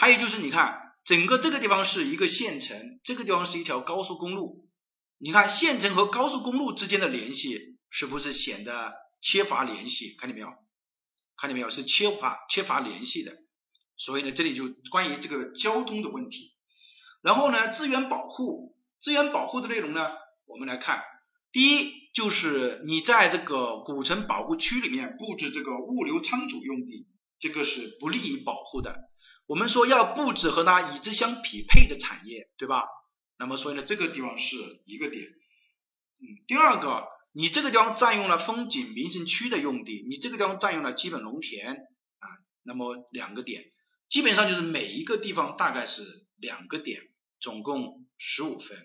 还有就是你看，整个这个地方是一个县城，这个地方是一条高速公路，你看县城和高速公路之间的联系是不是显得缺乏联系？看见没有？看见没有？是缺乏缺乏联系的。所以呢，这里就关于这个交通的问题。然后呢，资源保护，资源保护的内容呢？我们来看，第一就是你在这个古城保护区里面布置这个物流仓储用地，这个是不利于保护的。我们说要布置和它与之相匹配的产业，对吧？那么所以呢，这个地方是一个点。嗯，第二个，你这个地方占用了风景名胜区的用地，你这个地方占用了基本农田啊，那么两个点，基本上就是每一个地方大概是两个点，总共十五分。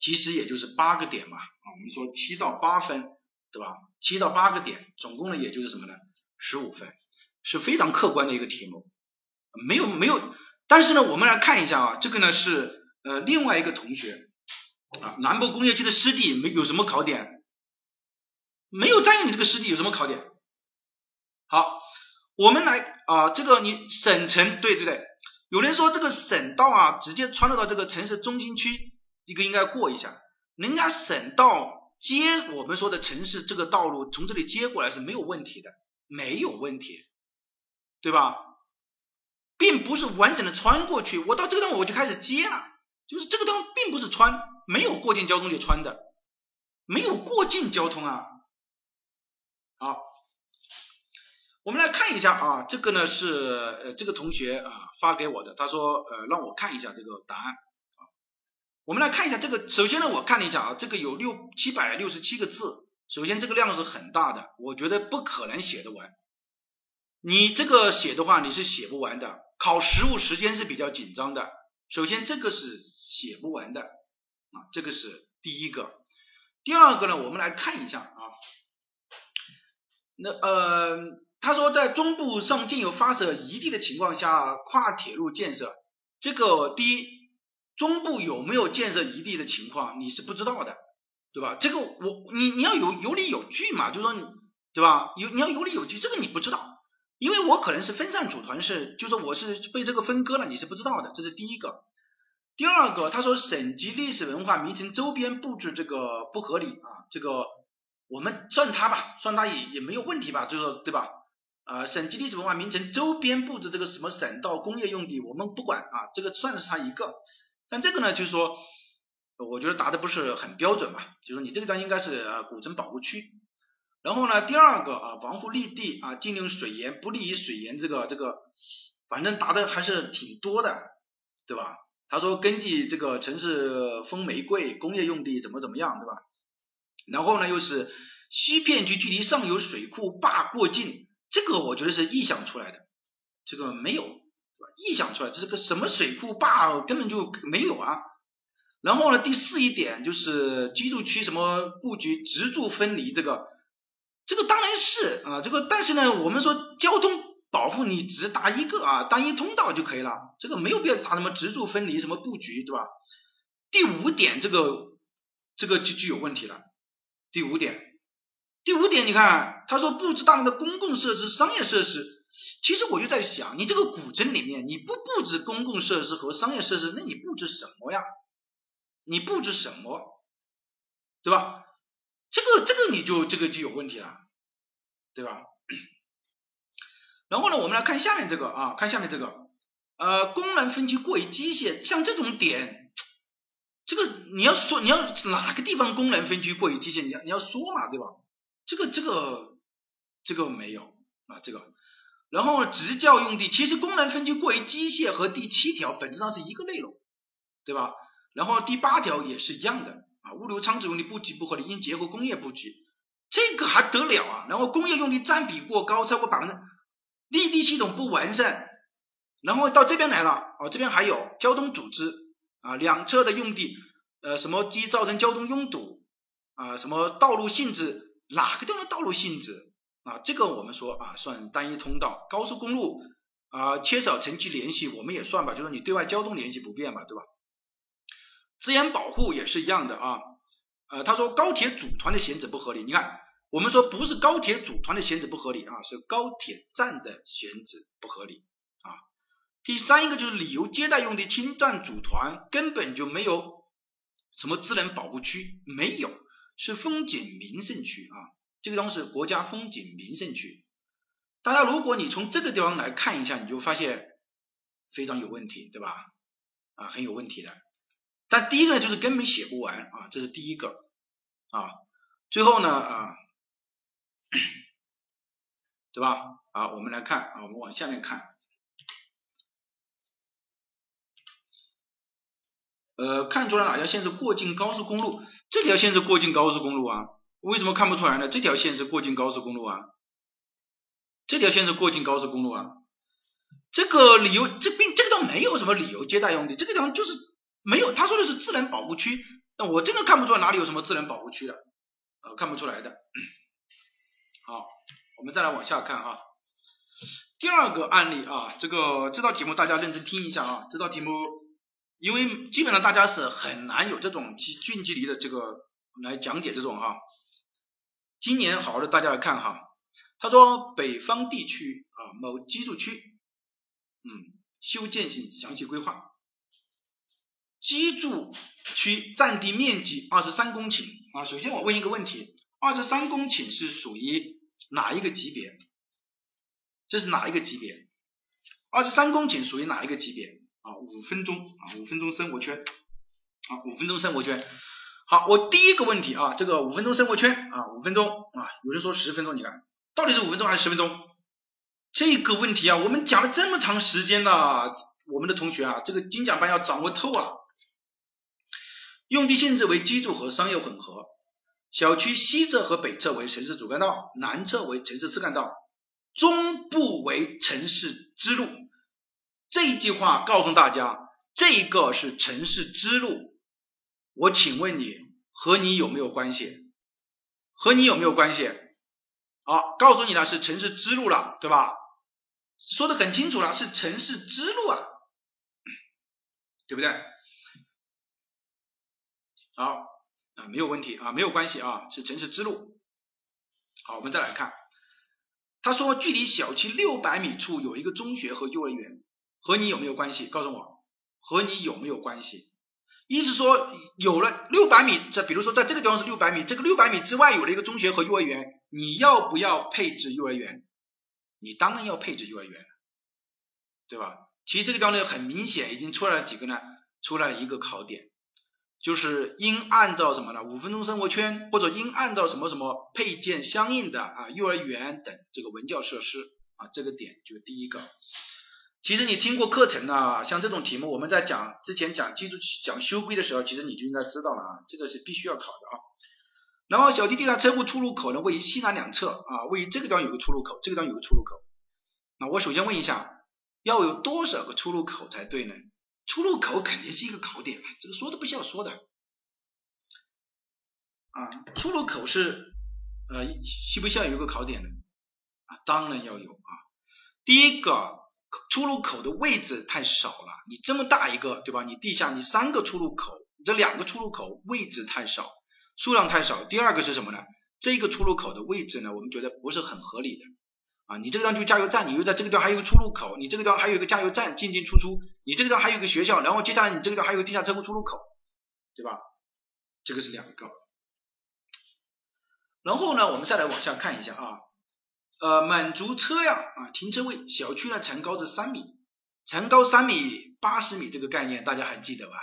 其实也就是八个点嘛，啊，我们说七到八分，对吧？七到八个点，总共呢也就是什么呢？十五分，是非常客观的一个题目，没有没有，但是呢，我们来看一下啊，这个呢是呃另外一个同学啊，南部工业区的湿地没有什么考点，没有占用你这个湿地有什么考点？好，我们来啊，这个你省城对对对，有人说这个省道啊直接穿入到这个城市中心区。这个应该过一下，人家省道接我们说的城市这个道路从这里接过来是没有问题的，没有问题，对吧？并不是完整的穿过去，我到这个地方我就开始接了，就是这个地方并不是穿，没有过境交通就穿的，没有过境交通啊。好，我们来看一下啊，这个呢是呃这个同学啊发给我的，他说呃让我看一下这个答案。我们来看一下这个，首先呢，我看了一下啊，这个有六七百六十七个字，首先这个量是很大的，我觉得不可能写得完。你这个写的话，你是写不完的。考实物时间是比较紧张的，首先这个是写不完的啊，这个是第一个。第二个呢，我们来看一下啊，那呃，他说在中部上建有发射一地的情况下，跨铁路建设，这个第一。中部有没有建设一地的情况，你是不知道的，对吧？这个我你你要有有理有据嘛，就说对吧？有你要有理有据，这个你不知道，因为我可能是分散组团是，就说我是被这个分割了，你是不知道的，这是第一个。第二个，他说省级历史文化名城周边布置这个不合理啊，这个我们算他吧，算他也也没有问题吧，就是对吧？啊，省级历史文化名城周边布置这个什么省道工业用地，我们不管啊，这个算是他一个。但这个呢，就是说，我觉得答的不是很标准嘛，就是说你这个地方应该是呃古城保护区。然后呢，第二个啊，防护绿地啊，禁令水源不利于水源这个这个，反正答的还是挺多的，对吧？他说根据这个城市风玫瑰工业用地怎么怎么样，对吧？然后呢，又是西片区距离上游水库坝过近，这个我觉得是臆想出来的，这个没有。臆想出来，这是个什么水库坝，根本就没有啊。然后呢，第四一点就是居住区什么布局直住分离，这个这个当然是啊，这个但是呢，我们说交通保护你只答一个啊，单一通道就可以了，这个没有必要答什么直住分离什么布局，对吧？第五点这个这个就就有问题了。第五点，第五点你看他说布置大量的公共设施、商业设施。其实我就在想，你这个古镇里面你不布置公共设施和商业设施，那你布置什么呀？你布置什么，对吧？这个这个你就这个就有问题了，对吧？然后呢，我们来看下面这个啊，看下面这个，呃，功能分区过于机械，像这种点，这个你要说你要哪个地方功能分区过于机械，你要你要说嘛，对吧？这个这个这个没有啊，这个。然后职教用地，其实功能分区过于机械和第七条本质上是一个内容，对吧？然后第八条也是一样的啊，物流仓储用地布局不合理，应结合工业布局，这个还得了啊？然后工业用地占比过高，超过百分之，立地系统不完善，然后到这边来了啊，这边还有交通组织啊，两侧的用地呃什么既造成交通拥堵啊，什么道路性质，哪个地方道路性质？啊，这个我们说啊，算单一通道，高速公路啊，缺少城区联系，我们也算吧，就是你对外交通联系不便嘛，对吧？资源保护也是一样的啊，呃，他说高铁组团的选址不合理，你看，我们说不是高铁组团的选址不合理啊，是高铁站的选址不合理啊。第三一个就是旅游接待用地侵占组团，根本就没有什么自然保护区，没有，是风景名胜区啊。这个地方是国家风景名胜区，大家如果你从这个地方来看一下，你就发现非常有问题，对吧？啊，很有问题的。但第一个，就是根本写不完啊，这是第一个啊。最后呢啊，对吧？啊，我们来看啊，我们往下面看，呃，看出来哪条线是过境高速公路？这条线是过境高速公路啊。为什么看不出来呢？这条线是过境高速公路啊，这条线是过境高速公路啊。这个理由这并这个倒没有什么理由接待用地，这个地方就是没有。他说的是自然保护区，那我真的看不出来哪里有什么自然保护区的，呃，看不出来的。好，我们再来往下看啊。第二个案例啊，这个这道题目大家认真听一下啊。这道题目因为基本上大家是很难有这种近近距离的这个来讲解这种哈。今年好的，大家来看哈。他说北方地区啊某居住区，嗯，修建性详细规划。居住区占地面积二十三公顷啊。首先我问一个问题，二十三公顷是属于哪一个级别？这是哪一个级别？二十三公顷属于哪一个级别？啊，五分钟啊，五分钟生活圈啊，五分钟生活圈。好，我第一个问题啊，这个五分钟生活圈啊，五分钟啊，有人说十分钟，你看到底是五分钟还是十分钟？这个问题啊，我们讲了这么长时间了，我们的同学啊，这个精讲班要掌握透啊。用地性质为居住和商业混合，小区西侧和北侧为城市主干道，南侧为城市次干道，中部为城市支路。这一句话告诉大家，这个是城市支路。我请问你和你有没有关系？和你有没有关系？好，告诉你了，是城市支路了，对吧？说的很清楚了，是城市支路啊，对不对？好啊，没有问题啊，没有关系啊，是城市支路。好，我们再来看，他说距离小区六百米处有一个中学和幼儿园，和你有没有关系？告诉我，和你有没有关系？意思说，有了六百米，这比如说在这个地方是六百米，这个六百米之外有了一个中学和幼儿园，你要不要配置幼儿园？你当然要配置幼儿园，对吧？其实这个地方呢，很明显已经出来了几个呢？出来了一个考点，就是应按照什么呢？五分钟生活圈，或者应按照什么什么配建相应的啊幼儿园等这个文教设施啊，这个点就是第一个。其实你听过课程啊，像这种题目，我们在讲之前讲基础讲修规的时候，其实你就应该知道了啊，这个是必须要考的啊。然后小区地下车库出入口呢，位于西南两侧啊，位于这个地方有个出入口，这个地方有个出入口。那我首先问一下，要有多少个出入口才对呢？出入口肯定是一个考点嘛，这个说都不需要说的啊。出入口是呃需不需要有个考点呢？啊，当然要有啊。第一个。出入口的位置太少了，你这么大一个，对吧？你地下你三个出入口，这两个出入口位置太少，数量太少。第二个是什么呢？这个出入口的位置呢，我们觉得不是很合理的啊。你这个地方就加油站，你又在这个地方还有个出入口，你这个地方还有一个加油站进进出出，你这个地方还有一个学校，然后接下来你这个地方还有个地下车库出入口，对吧？这个是两个。然后呢，我们再来往下看一下啊。呃，满足车辆啊停车位，小区呢层高是三米，层高三米八十米这个概念大家还记得吧？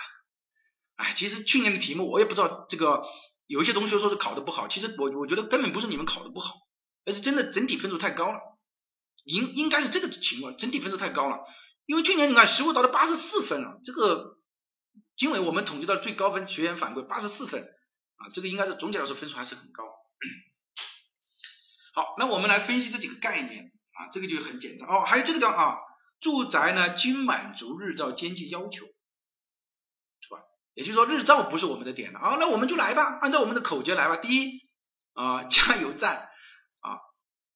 哎，其实去年的题目我也不知道，这个有一些同学说是考的不好，其实我我觉得根本不是你们考的不好，而是真的整体分数太高了，应应该是这个情况，整体分数太高了。因为去年你看实物达到八十四分了，这个因为我们统计到最高分，学员反馈八十四分啊，这个应该是总体来说分数还是很高。好，那我们来分析这几个概念啊，这个就很简单哦。还有这个地方啊，住宅呢均满足日照间距要求，是吧？也就是说日照不是我们的点了啊，那我们就来吧，按照我们的口诀来吧。第一啊，加油站，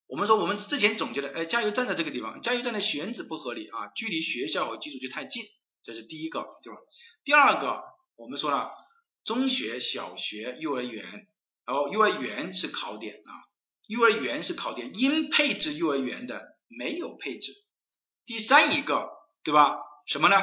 我们说我们之前总结的，哎，加油站在这个地方，加油站的选址不合理啊，距离学校和基础区太近，这是第一个，对吧？第二个，我们说了，中学、小学、幼儿园，然后幼儿园是考点啊。幼儿园是考点，应配置幼儿园的没有配置。第三一个，对吧？什么呢？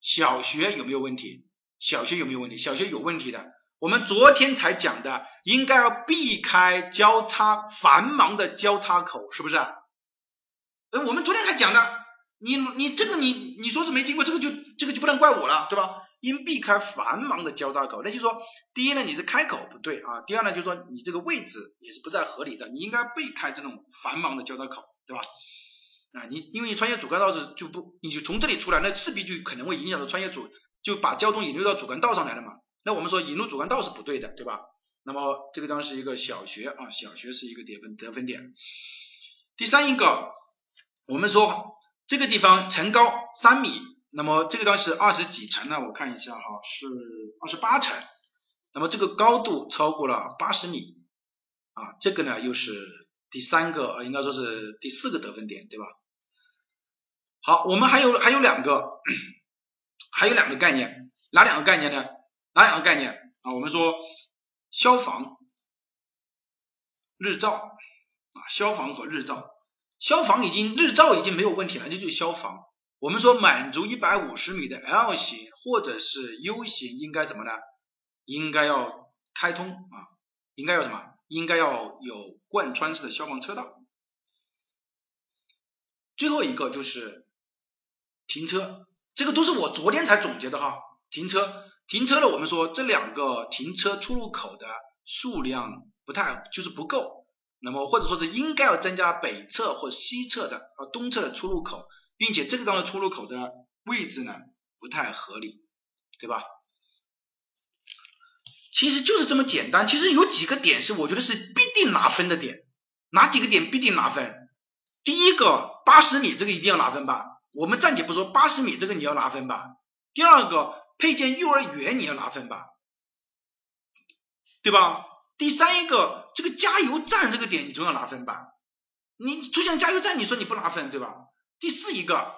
小学有没有问题？小学有没有问题？小学有问题的。我们昨天才讲的，应该要避开交叉繁忙的交叉口，是不是？哎，我们昨天才讲的，你你这个你你说是没听过，这个就这个就不能怪我了，对吧？应避开繁忙的交叉口，那就说，第一呢，你是开口不对啊；第二呢，就是说你这个位置也是不再合理的，你应该避开这种繁忙的交叉口，对吧？啊，你因为你穿越主干道是就不，你就从这里出来，那势必就可能会影响到穿越主，就把交通引流到主干道上来了嘛。那我们说引入主干道是不对的，对吧？那么这个当然是一个小学啊，小学是一个得分得分点。第三一个，我们说这个地方层高三米。那么这个地方是二十几层呢？我看一下哈，是二十八层。那么这个高度超过了八十米啊，这个呢又是第三个，呃，应该说是第四个得分点，对吧？好，我们还有还有两个，还有两个概念，哪两个概念呢？哪两个概念啊？我们说消防、日照啊，消防和日照，消防已经日照已经没有问题了，这就是消防。我们说满足一百五十米的 L 型或者是 U 型应该怎么呢？应该要开通啊，应该要什么？应该要有贯穿式的消防车道。最后一个就是停车，这个都是我昨天才总结的哈。停车，停车了，我们说这两个停车出入口的数量不太就是不够，那么或者说是应该要增加北侧或西侧的和东侧的出入口。并且这个地方的出入口的位置呢不太合理，对吧？其实就是这么简单。其实有几个点是我觉得是必定拿分的点，哪几个点必定拿分？第一个八十米这个一定要拿分吧？我们暂且不说八十米这个你要拿分吧。第二个配建幼儿园你要拿分吧，对吧？第三一个这个加油站这个点你总要拿分吧？你出现加油站你说你不拿分对吧？第四一个，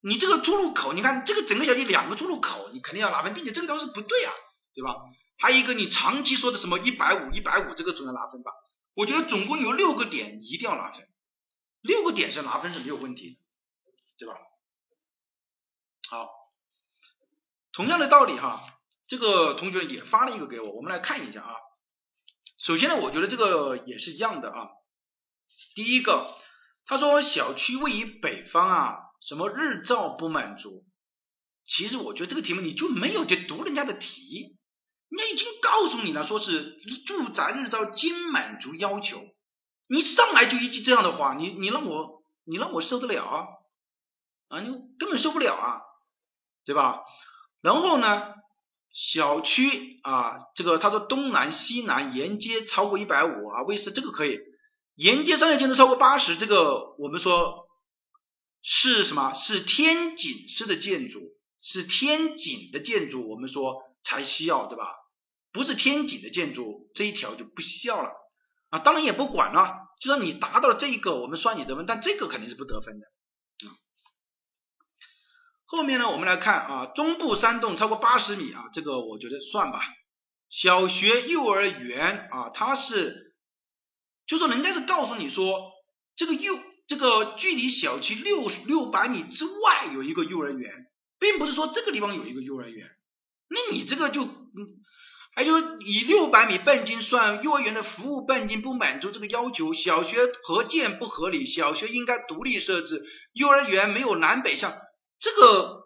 你这个出入口，你看这个整个小区两个出入口，你肯定要拿分，并且这个东西不对啊，对吧？还有一个你长期说的什么一百五、一百五，这个总要拿分吧？我觉得总共有六个点一定要拿分，六个点是拿分是没有问题的，对吧？好，同样的道理哈，这个同学也发了一个给我，我们来看一下啊。首先呢，我觉得这个也是一样的啊，第一个。他说小区位于北方啊，什么日照不满足？其实我觉得这个题目你就没有去读人家的题，人家已经告诉你了，说是住宅日照均满足要求。你上来就一句这样的话，你你让我你让我受得了啊？啊，你根本受不了啊，对吧？然后呢，小区啊，这个他说东南西南沿街超过一百五啊，卫士这个可以。沿街商业建筑超过八十，这个我们说是什么？是天井式的建筑，是天井的建筑，我们说才需要，对吧？不是天井的建筑，这一条就不需要了啊。当然也不管了，就说你达到了这一个，我们算你得分，但这个肯定是不得分的。后面呢，我们来看啊，中部三栋超过八十米啊，这个我觉得算吧。小学、幼儿园啊，它是。就说人家是告诉你说，这个幼这个距离小区六六百米之外有一个幼儿园，并不是说这个地方有一个幼儿园。那你这个就嗯，还就以六百米半径算幼儿园的服务半径不满足这个要求，小学合建不合理，小学应该独立设置，幼儿园没有南北向，这个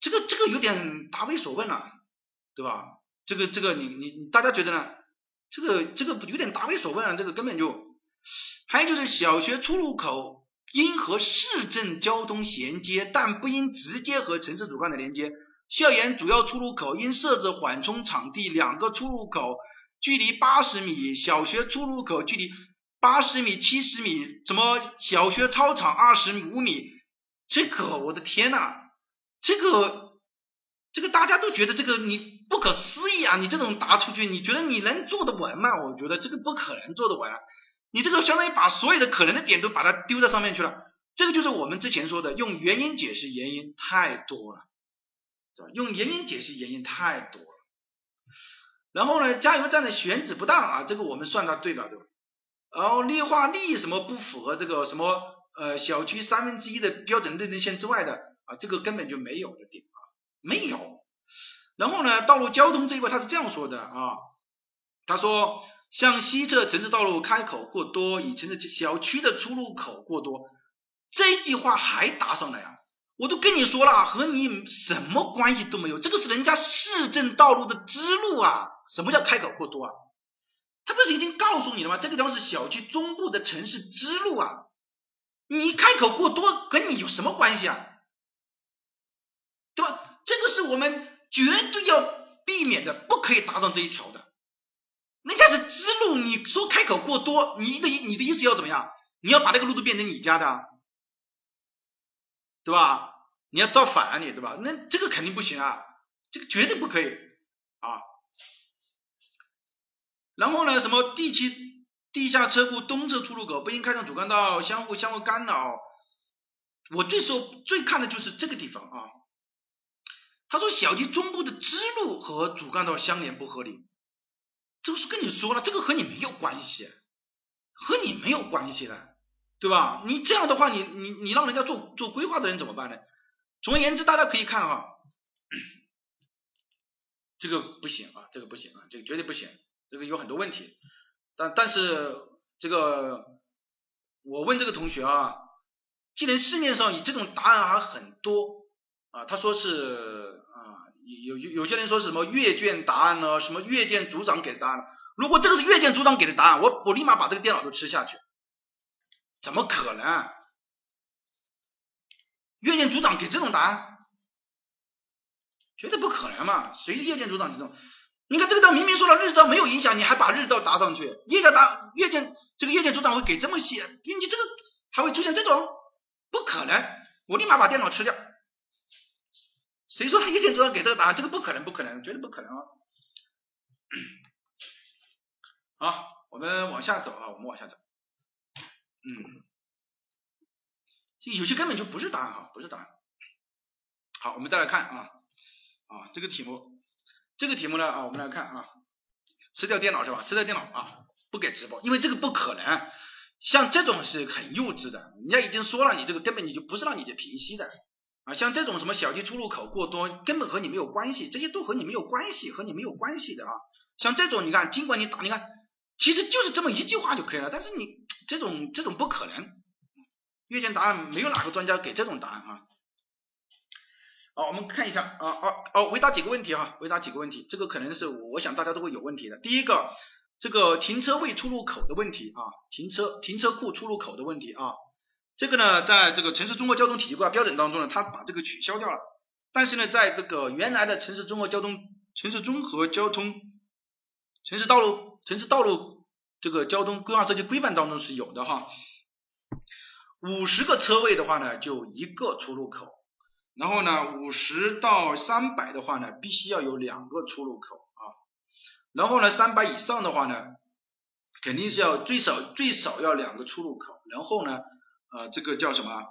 这个这个有点答非所问了，对吧？这个这个你你大家觉得呢？这个这个有点答非所问啊，这个根本就。还有就是小学出入口应和市政交通衔接，但不应直接和城市主干道连接。校园主要出入口应设置缓冲场地，两个出入口距离八十米，小学出入口距离八十米、七十米，怎么小学操场二十五米？这个我的天呐，这个这个大家都觉得这个你不可思议啊！你这种答出去，你觉得你能做得完吗？我觉得这个不可能做得完、啊。你这个相当于把所有的可能的点都把它丢在上面去了，这个就是我们之前说的用原因解释原因太多了，是吧？用原因解释原因太多了。然后呢，加油站的选址不当啊，这个我们算它对吧？对吧？然后绿化率什么不符合这个什么呃小区三分之一的标准认定线之外的啊，这个根本就没有的点啊，没有。然后呢，道路交通这一块他是这样说的啊，他说。向西侧城市道路开口过多，以城市小区的出入口过多，这句话还答上了呀？我都跟你说了，和你什么关系都没有，这个是人家市政道路的支路啊！什么叫开口过多啊？他不是已经告诉你了吗？这个地方是小区中部的城市支路啊！你开口过多跟你有什么关系啊？对吧？这个是我们绝对要避免的，不可以答上这一条的。人家是支路，你说开口过多，你的你的意思要怎么样？你要把这个路都变成你家的，对吧？你要造反啊你，对吧？那这个肯定不行啊，这个绝对不可以啊。然后呢，什么地区地下车库东侧出入口不应开上主干道，相互相互干扰。我最说最看的就是这个地方啊。他说小区中部的支路和主干道相连不合理。这个是跟你说了，这个和你没有关系，和你没有关系的，对吧？你这样的话，你你你让人家做做规划的人怎么办呢？总而言之，大家可以看哈，这个不行啊，这个不行啊，这个绝对不行，这个有很多问题。但但是这个我问这个同学啊，既然市面上以这种答案还很多啊，他说是啊。有有有些人说是什么阅卷答案呢？什么阅卷组长给的答案？如果这个是阅卷组长给的答案，我我立马把这个电脑都吃下去。怎么可能？阅卷组长给这种答案，绝对不可能嘛！谁是阅卷组长这种？你看这个道明明说了日照没有影响，你还把日照答上去？阅卷答夜间这个夜间组长会给这么写？你这个还会出现这种？不可能！我立马把电脑吃掉。谁说他一见组长给这个答案？这个不可能，不可能，绝对不可能啊！好，我们往下走啊，我们往下走。嗯，有些根本就不是答案啊，不是答案。好，我们再来看啊啊这个题目，这个题目呢啊，我们来看啊，吃掉电脑是吧？吃掉电脑啊，不给直播，因为这个不可能。像这种是很幼稚的，人家已经说了，你这个根本你就不是让你去平息的。啊，像这种什么小区出入口过多，根本和你没有关系，这些都和你没有关系，和你没有关系的啊。像这种，你看，尽管你打，你看，其实就是这么一句话就可以了，但是你这种这种不可能，阅卷答案没有哪个专家给这种答案啊。好，我们看一下啊哦哦，回答几个问题哈，回答几个问题，这个可能是我想大家都会有问题的。第一个，这个停车位出入口的问题啊，停车停车库出入口的问题啊。这个呢，在这个城市综合交通体系规划标准当中呢，它把这个取消掉了。但是呢，在这个原来的城市综合交通、城市综合交通、城市道路、城市道路这个交通规划设计规范当中是有的哈。五十个车位的话呢，就一个出入口。然后呢，五十到三百的话呢，必须要有两个出入口啊。然后呢，三百以上的话呢，肯定是要最少最少要两个出入口。然后呢。呃，这个叫什么？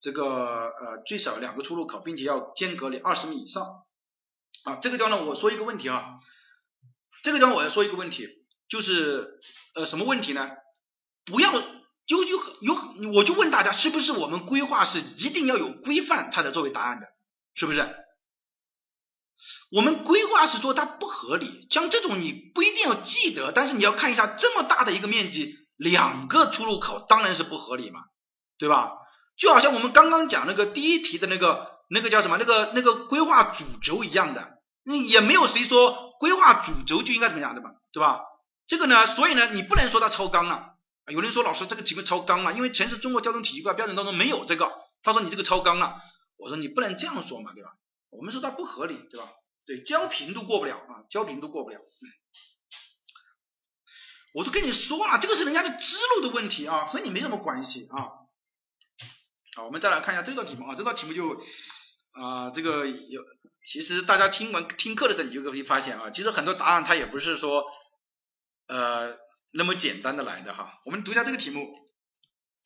这个呃，最少两个出入口，并且要间隔里二十米以上。啊，这个地方呢，我说一个问题啊，这个地方我要说一个问题，就是呃，什么问题呢？不要有有有，我就问大家，是不是我们规划是一定要有规范，它才作为答案的？是不是？我们规划是说它不合理，像这种你不一定要记得，但是你要看一下这么大的一个面积，两个出入口当然是不合理嘛。对吧？就好像我们刚刚讲那个第一题的那个那个叫什么？那个那个规划主轴一样的。那也没有谁说规划主轴就应该怎么样的嘛，对吧？这个呢，所以呢，你不能说它超纲了。有人说老师这个题目超纲了，因为城市中国交通体系规划标准当中没有这个。他说你这个超纲了，我说你不能这样说嘛，对吧？我们说它不合理，对吧？对，交频度过不了啊，交频度过不了。我都跟你说了，这个是人家的支路的问题啊，和你没什么关系啊。好，我们再来看一下这道题目啊，这道题目就啊，这个有，其实大家听完听课的时候，你就可以发现啊，其实很多答案它也不是说呃那么简单的来的哈。我们读一下这个题目，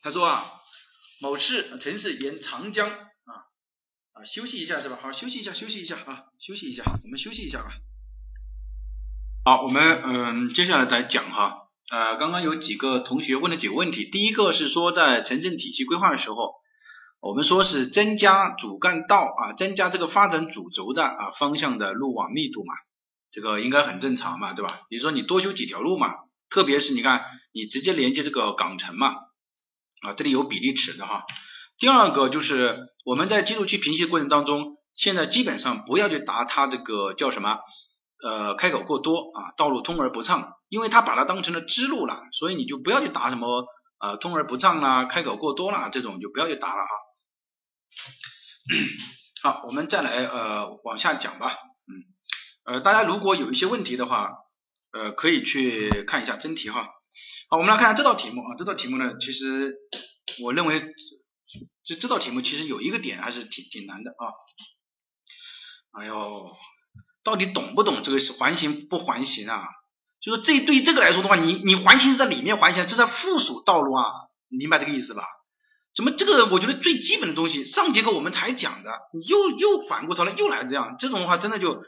他说啊，某市城市沿长江啊啊休息一下是吧？好，休息一下，休息一下啊，休息一下，我们休息一下啊。好，我们嗯接下来再讲哈，呃，刚刚有几个同学问了几个问题，第一个是说在城镇体系规划的时候，我们说是增加主干道啊，增加这个发展主轴的啊方向的路网密度嘛，这个应该很正常嘛，对吧？比如说你多修几条路嘛，特别是你看你直接连接这个港城嘛，啊，这里有比例尺的哈。第二个就是我们在基础区评析过程当中，现在基本上不要去答它这个叫什么？呃，开口过多啊，道路通而不畅，因为他把它当成了支路了，所以你就不要去答什么呃通而不畅啦，开口过多啦这种就不要去答了哈。好，我们再来呃往下讲吧，嗯，呃大家如果有一些问题的话，呃可以去看一下真题哈。好，我们来看下这道题目啊，这道题目呢，其实我认为这这道题目其实有一个点还是挺挺难的啊。哎呦。到底懂不懂这个是环形不环形啊？就说这对于这个来说的话，你你环形是在里面环形，这在附属道路啊，明白这个意思吧？怎么这个我觉得最基本的东西，上节课我们才讲的，你又又反过头来又来这样，这种的话真的就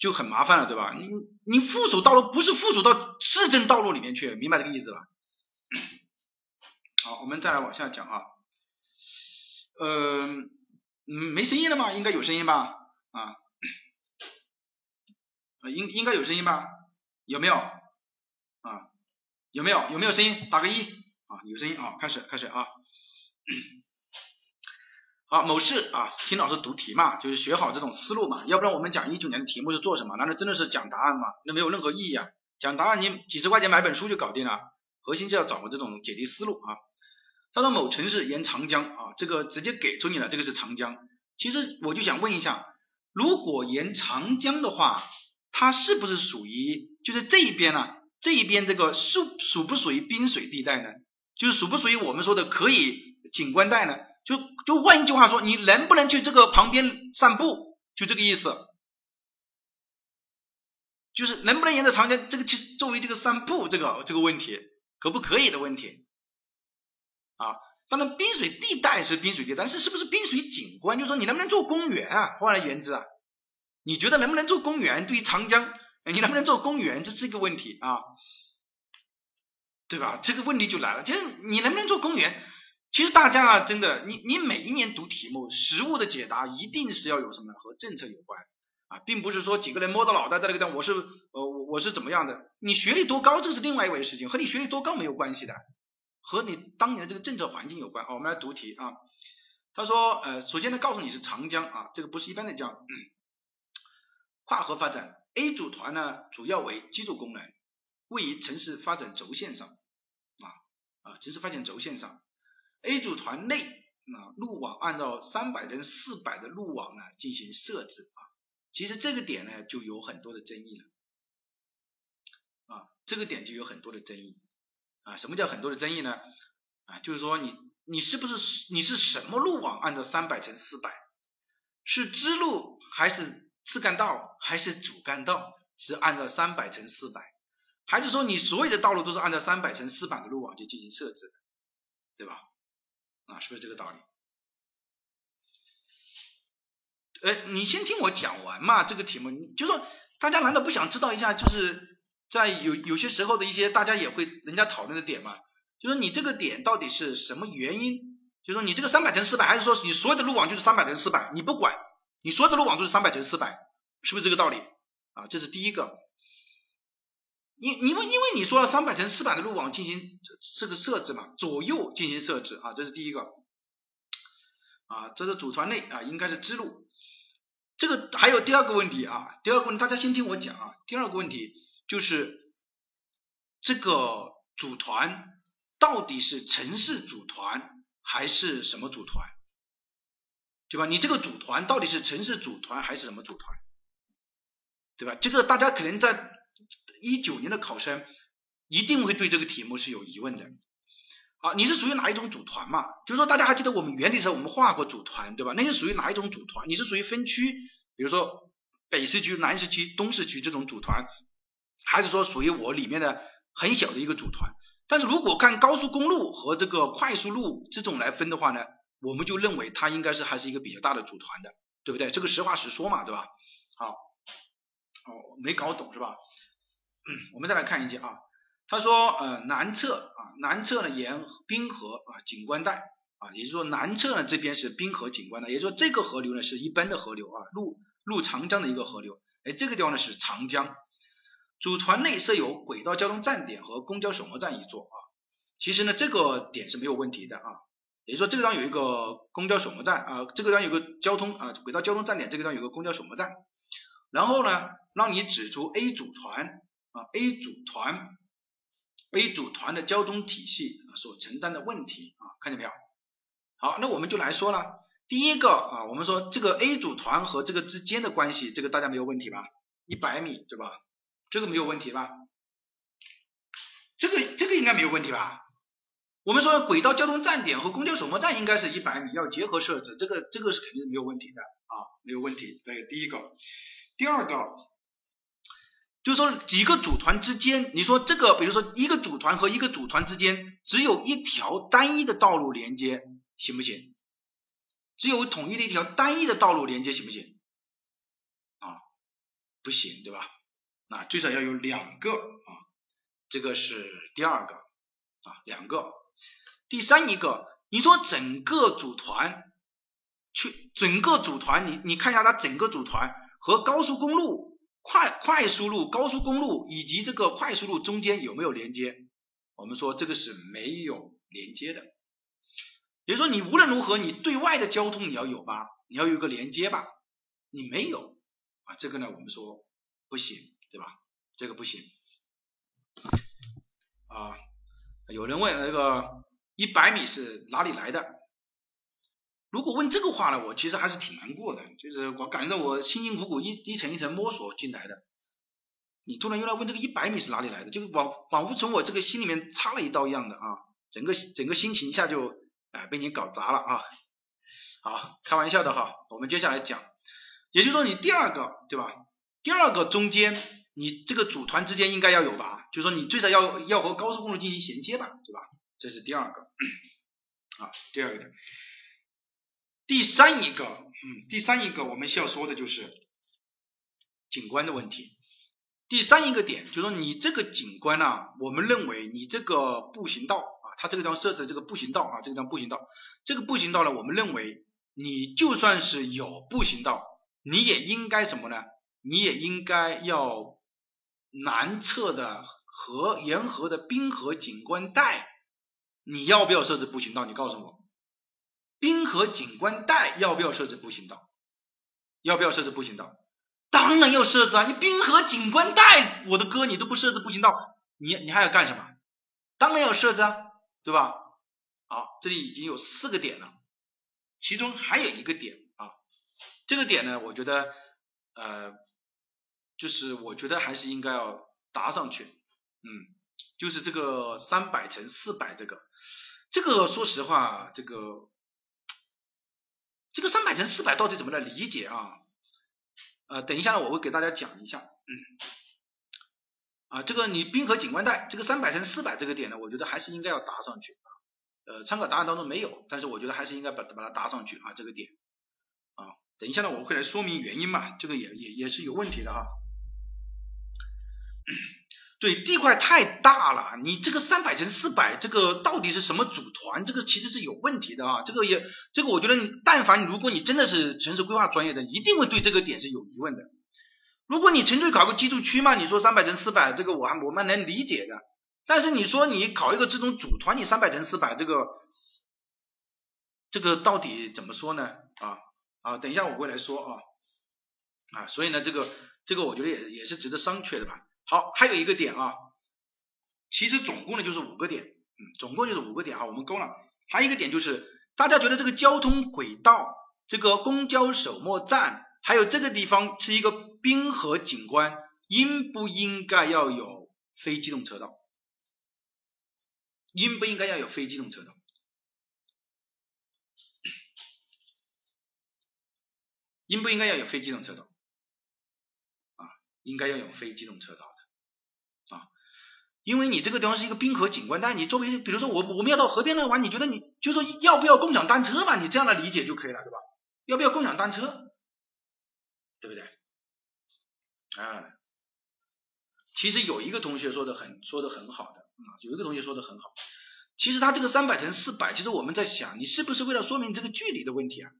就很麻烦了，对吧？你你附属道路不是附属到市政道路里面去，明白这个意思吧？好，我们再来往下讲啊，呃，嗯，没声音了吗？应该有声音吧？啊。啊，应应该有声音吧？有没有？啊，有没有？有没有声音？打个一啊，有声音啊，开始开始啊。好，某市啊，听老师读题嘛，就是学好这种思路嘛，要不然我们讲一九年的题目是做什么？难道真的是讲答案吗？那没有任何意义啊！讲答案你几十块钱买本书就搞定了，核心就要掌握这种解题思路啊。他说某城市沿长江啊，这个直接给出你了，这个是长江。其实我就想问一下，如果沿长江的话，它是不是属于就是这一边呢？这一边这个属属不属于滨水地带呢？就是属不属于我们说的可以景观带呢？就就换一句话说，你能不能去这个旁边散步？就这个意思，就是能不能沿着长江这个去作为这个散步这个这个问题，可不可以的问题啊？当然滨水地带是滨水地带，但是是不是滨水景观？就是说你能不能做公园啊？换而言之啊？你觉得能不能做公园？对于长江，你能不能做公园？这是一个问题啊，对吧？这个问题就来了，就是你能不能做公园？其实大家啊，真的，你你每一年读题目，实物的解答一定是要有什么和政策有关啊，并不是说几个人摸着脑袋在那个地方，我是呃我我是怎么样的？你学历多高，这是另外一回事情，和你学历多高没有关系的，和你当年的这个政策环境有关。啊，我们来读题啊。他说，呃，首先呢，告诉你是长江啊，这个不是一般的江。跨河发展，A 组团呢主要为基础功能，位于城市发展轴线上啊啊城市发展轴线上。A 组团内啊路网按照三百乘四百的路网呢进行设置啊，其实这个点呢就有很多的争议了啊这个点就有很多的争议啊什么叫很多的争议呢啊就是说你你是不是你是什么路网按照三百乘四百是支路还是？次干道还是主干道是按照三百乘四百，还是说你所有的道路都是按照三百乘四百的路网去进行设置的，对吧？啊，是不是这个道理？呃，你先听我讲完嘛，这个题目，就说大家难道不想知道一下，就是在有有些时候的一些大家也会人家讨论的点嘛？就说你这个点到底是什么原因？就说你这个三百乘四百，还是说你所有的路网就是三百乘四百，你不管？你所有的路网都是三百乘四百，是不是这个道理啊？这是第一个。因因为因为你说了三百乘四百的路网进行这个设置嘛，左右进行设置啊，这是第一个。啊，这是组团内啊，应该是支路。这个还有第二个问题啊，第二个问题大家先听我讲啊。第二个问题就是这个组团到底是城市组团还是什么组团，对吧？你这个组团到底是城市组团还是什么组团，对吧？这个大家可能在一九年的考生一定会对这个题目是有疑问的。啊，你是属于哪一种组团嘛？就是说，大家还记得我们原理的时候，我们画过组团，对吧？那是属于哪一种组团？你是属于分区，比如说北市区、南市区、东市区这种组团，还是说属于我里面的很小的一个组团？但是如果看高速公路和这个快速路这种来分的话呢，我们就认为它应该是还是一个比较大的组团的，对不对？这个实话实说嘛，对吧？好，哦，没搞懂是吧？我们再来看一下啊。他说，呃，南侧啊，南侧呢沿滨河啊景观带啊，也就是说南侧呢这边是滨河景观带，也就是说这个河流呢是一般的河流啊，入入长江的一个河流，哎，这个地方呢是长江。组团内设有轨道交通站点和公交首末站一座啊，其实呢这个点是没有问题的啊，也就是说这个地方有一个公交首末站啊，这个地方有个交通啊轨道交通站点，这个地方有个公交首末站，然后呢让你指出 A 组团啊 A 组团。A 组团的交通体系所承担的问题啊，看见没有？好，那我们就来说了。第一个啊，我们说这个 A 组团和这个之间的关系，这个大家没有问题吧？一百米对吧？这个没有问题吧？这个这个应该没有问题吧？我们说轨道交通站点和公交首末站应该是一百米，要结合设置，这个这个是肯定是没有问题的啊，没有问题。对，第一个，第二个。就是说几个组团之间，你说这个，比如说一个组团和一个组团之间只有一条单一的道路连接，行不行？只有统一的一条单一的道路连接，行不行？啊，不行，对吧？那最少要有两个啊，这个是第二个啊，两个。第三一个，你说整个组团去，整个组团，你你看一下它整个组团和高速公路。快快速路、高速公路以及这个快速路中间有没有连接？我们说这个是没有连接的。也就是说，你无论如何，你对外的交通你要有吧，你要有个连接吧，你没有啊，这个呢，我们说不行，对吧？这个不行啊。有人问那个一百米是哪里来的？如果问这个话呢，我其实还是挺难过的，就是我感觉到我辛辛苦苦一一层一层摸索进来的，你突然又来问这个一百米是哪里来的，就仿仿佛从我这个心里面插了一刀一样的啊，整个整个心情一下就哎被你搞砸了啊。好，开玩笑的哈，我们接下来讲，也就是说你第二个对吧？第二个中间你这个组团之间应该要有吧？就是说你最少要要和高速公路进行衔接吧，对吧？这是第二个啊，第二个。第三一个，嗯，第三一个我们需要说的就是景观的问题。第三一个点就是说，你这个景观呢，我们认为你这个步行道啊，它这个地方设置这个步行道啊，这个地方步行道，这个步行道呢，我们认为你就算是有步行道，你也应该什么呢？你也应该要南侧的河沿河的滨河景观带，你要不要设置步行道？你告诉我。滨河景观带要不要设置步行道？要不要设置步行道？当然要设置啊！你滨河景观带，我的哥，你都不设置步行道，你你还要干什么？当然要设置啊，对吧？好，这里已经有四个点了，其中还有一个点啊，这个点呢，我觉得呃，就是我觉得还是应该要答上去，嗯，就是这个三百乘四百这个，这个说实话，这个。这个三百乘四百到底怎么来理解啊？呃，等一下呢，我会给大家讲一下。嗯，啊，这个你滨河景观带这个三百乘四百这个点呢，我觉得还是应该要答上去啊。呃，参考答案当中没有，但是我觉得还是应该把把它答上去啊，这个点。啊，等一下呢，我会来说明原因嘛，这个也也也是有问题的哈。对，地块太大了，你这个三百乘四百，这个到底是什么组团？这个其实是有问题的啊。这个也，这个我觉得你，但凡如果你真的是城市规划专业的，一定会对这个点是有疑问的。如果你纯粹考个居住区嘛，你说三百乘四百，这个我还我蛮能理解的。但是你说你考一个这种组团，你三百乘四百，这个这个到底怎么说呢？啊啊，等一下我会来说啊。啊，所以呢，这个这个我觉得也也是值得商榷的吧。好，还有一个点啊，其实总共呢就是五个点，嗯，总共就是五个点啊，我们勾了。还有一个点就是，大家觉得这个交通轨道、这个公交首末站，还有这个地方是一个滨河景观，应不应该要有非机动车道？应不应该要有非机动车道？应不应该要有非机动车道？啊，应该要有非机动车道，因为你这个地方是一个滨河景观带，你周围，比如说我我们要到河边来玩，你觉得你就说要不要共享单车嘛？你这样的理解就可以了，对吧？要不要共享单车？对不对？哎，其实有一个同学说的很说的很好的啊，有一个同学说的很好，其实他这个三百乘四百，其实我们在想，你是不是为了说明这个距离的问题啊？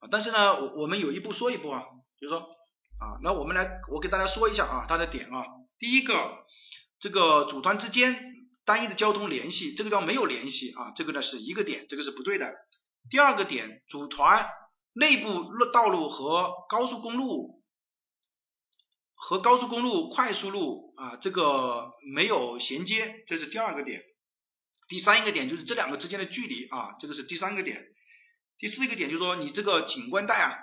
啊，但是呢，我我们有一步说一步啊，就是说啊，那我们来，我给大家说一下啊，他的点啊，第一个，这个组团之间单一的交通联系，这个叫没有联系啊，这个呢是一个点，这个是不对的。第二个点，组团内部路道路和高速公路和高速公路快速路啊，这个没有衔接，这是第二个点。第三一个点就是这两个之间的距离啊，这个是第三个点。第四一个点就是说，你这个景观带啊，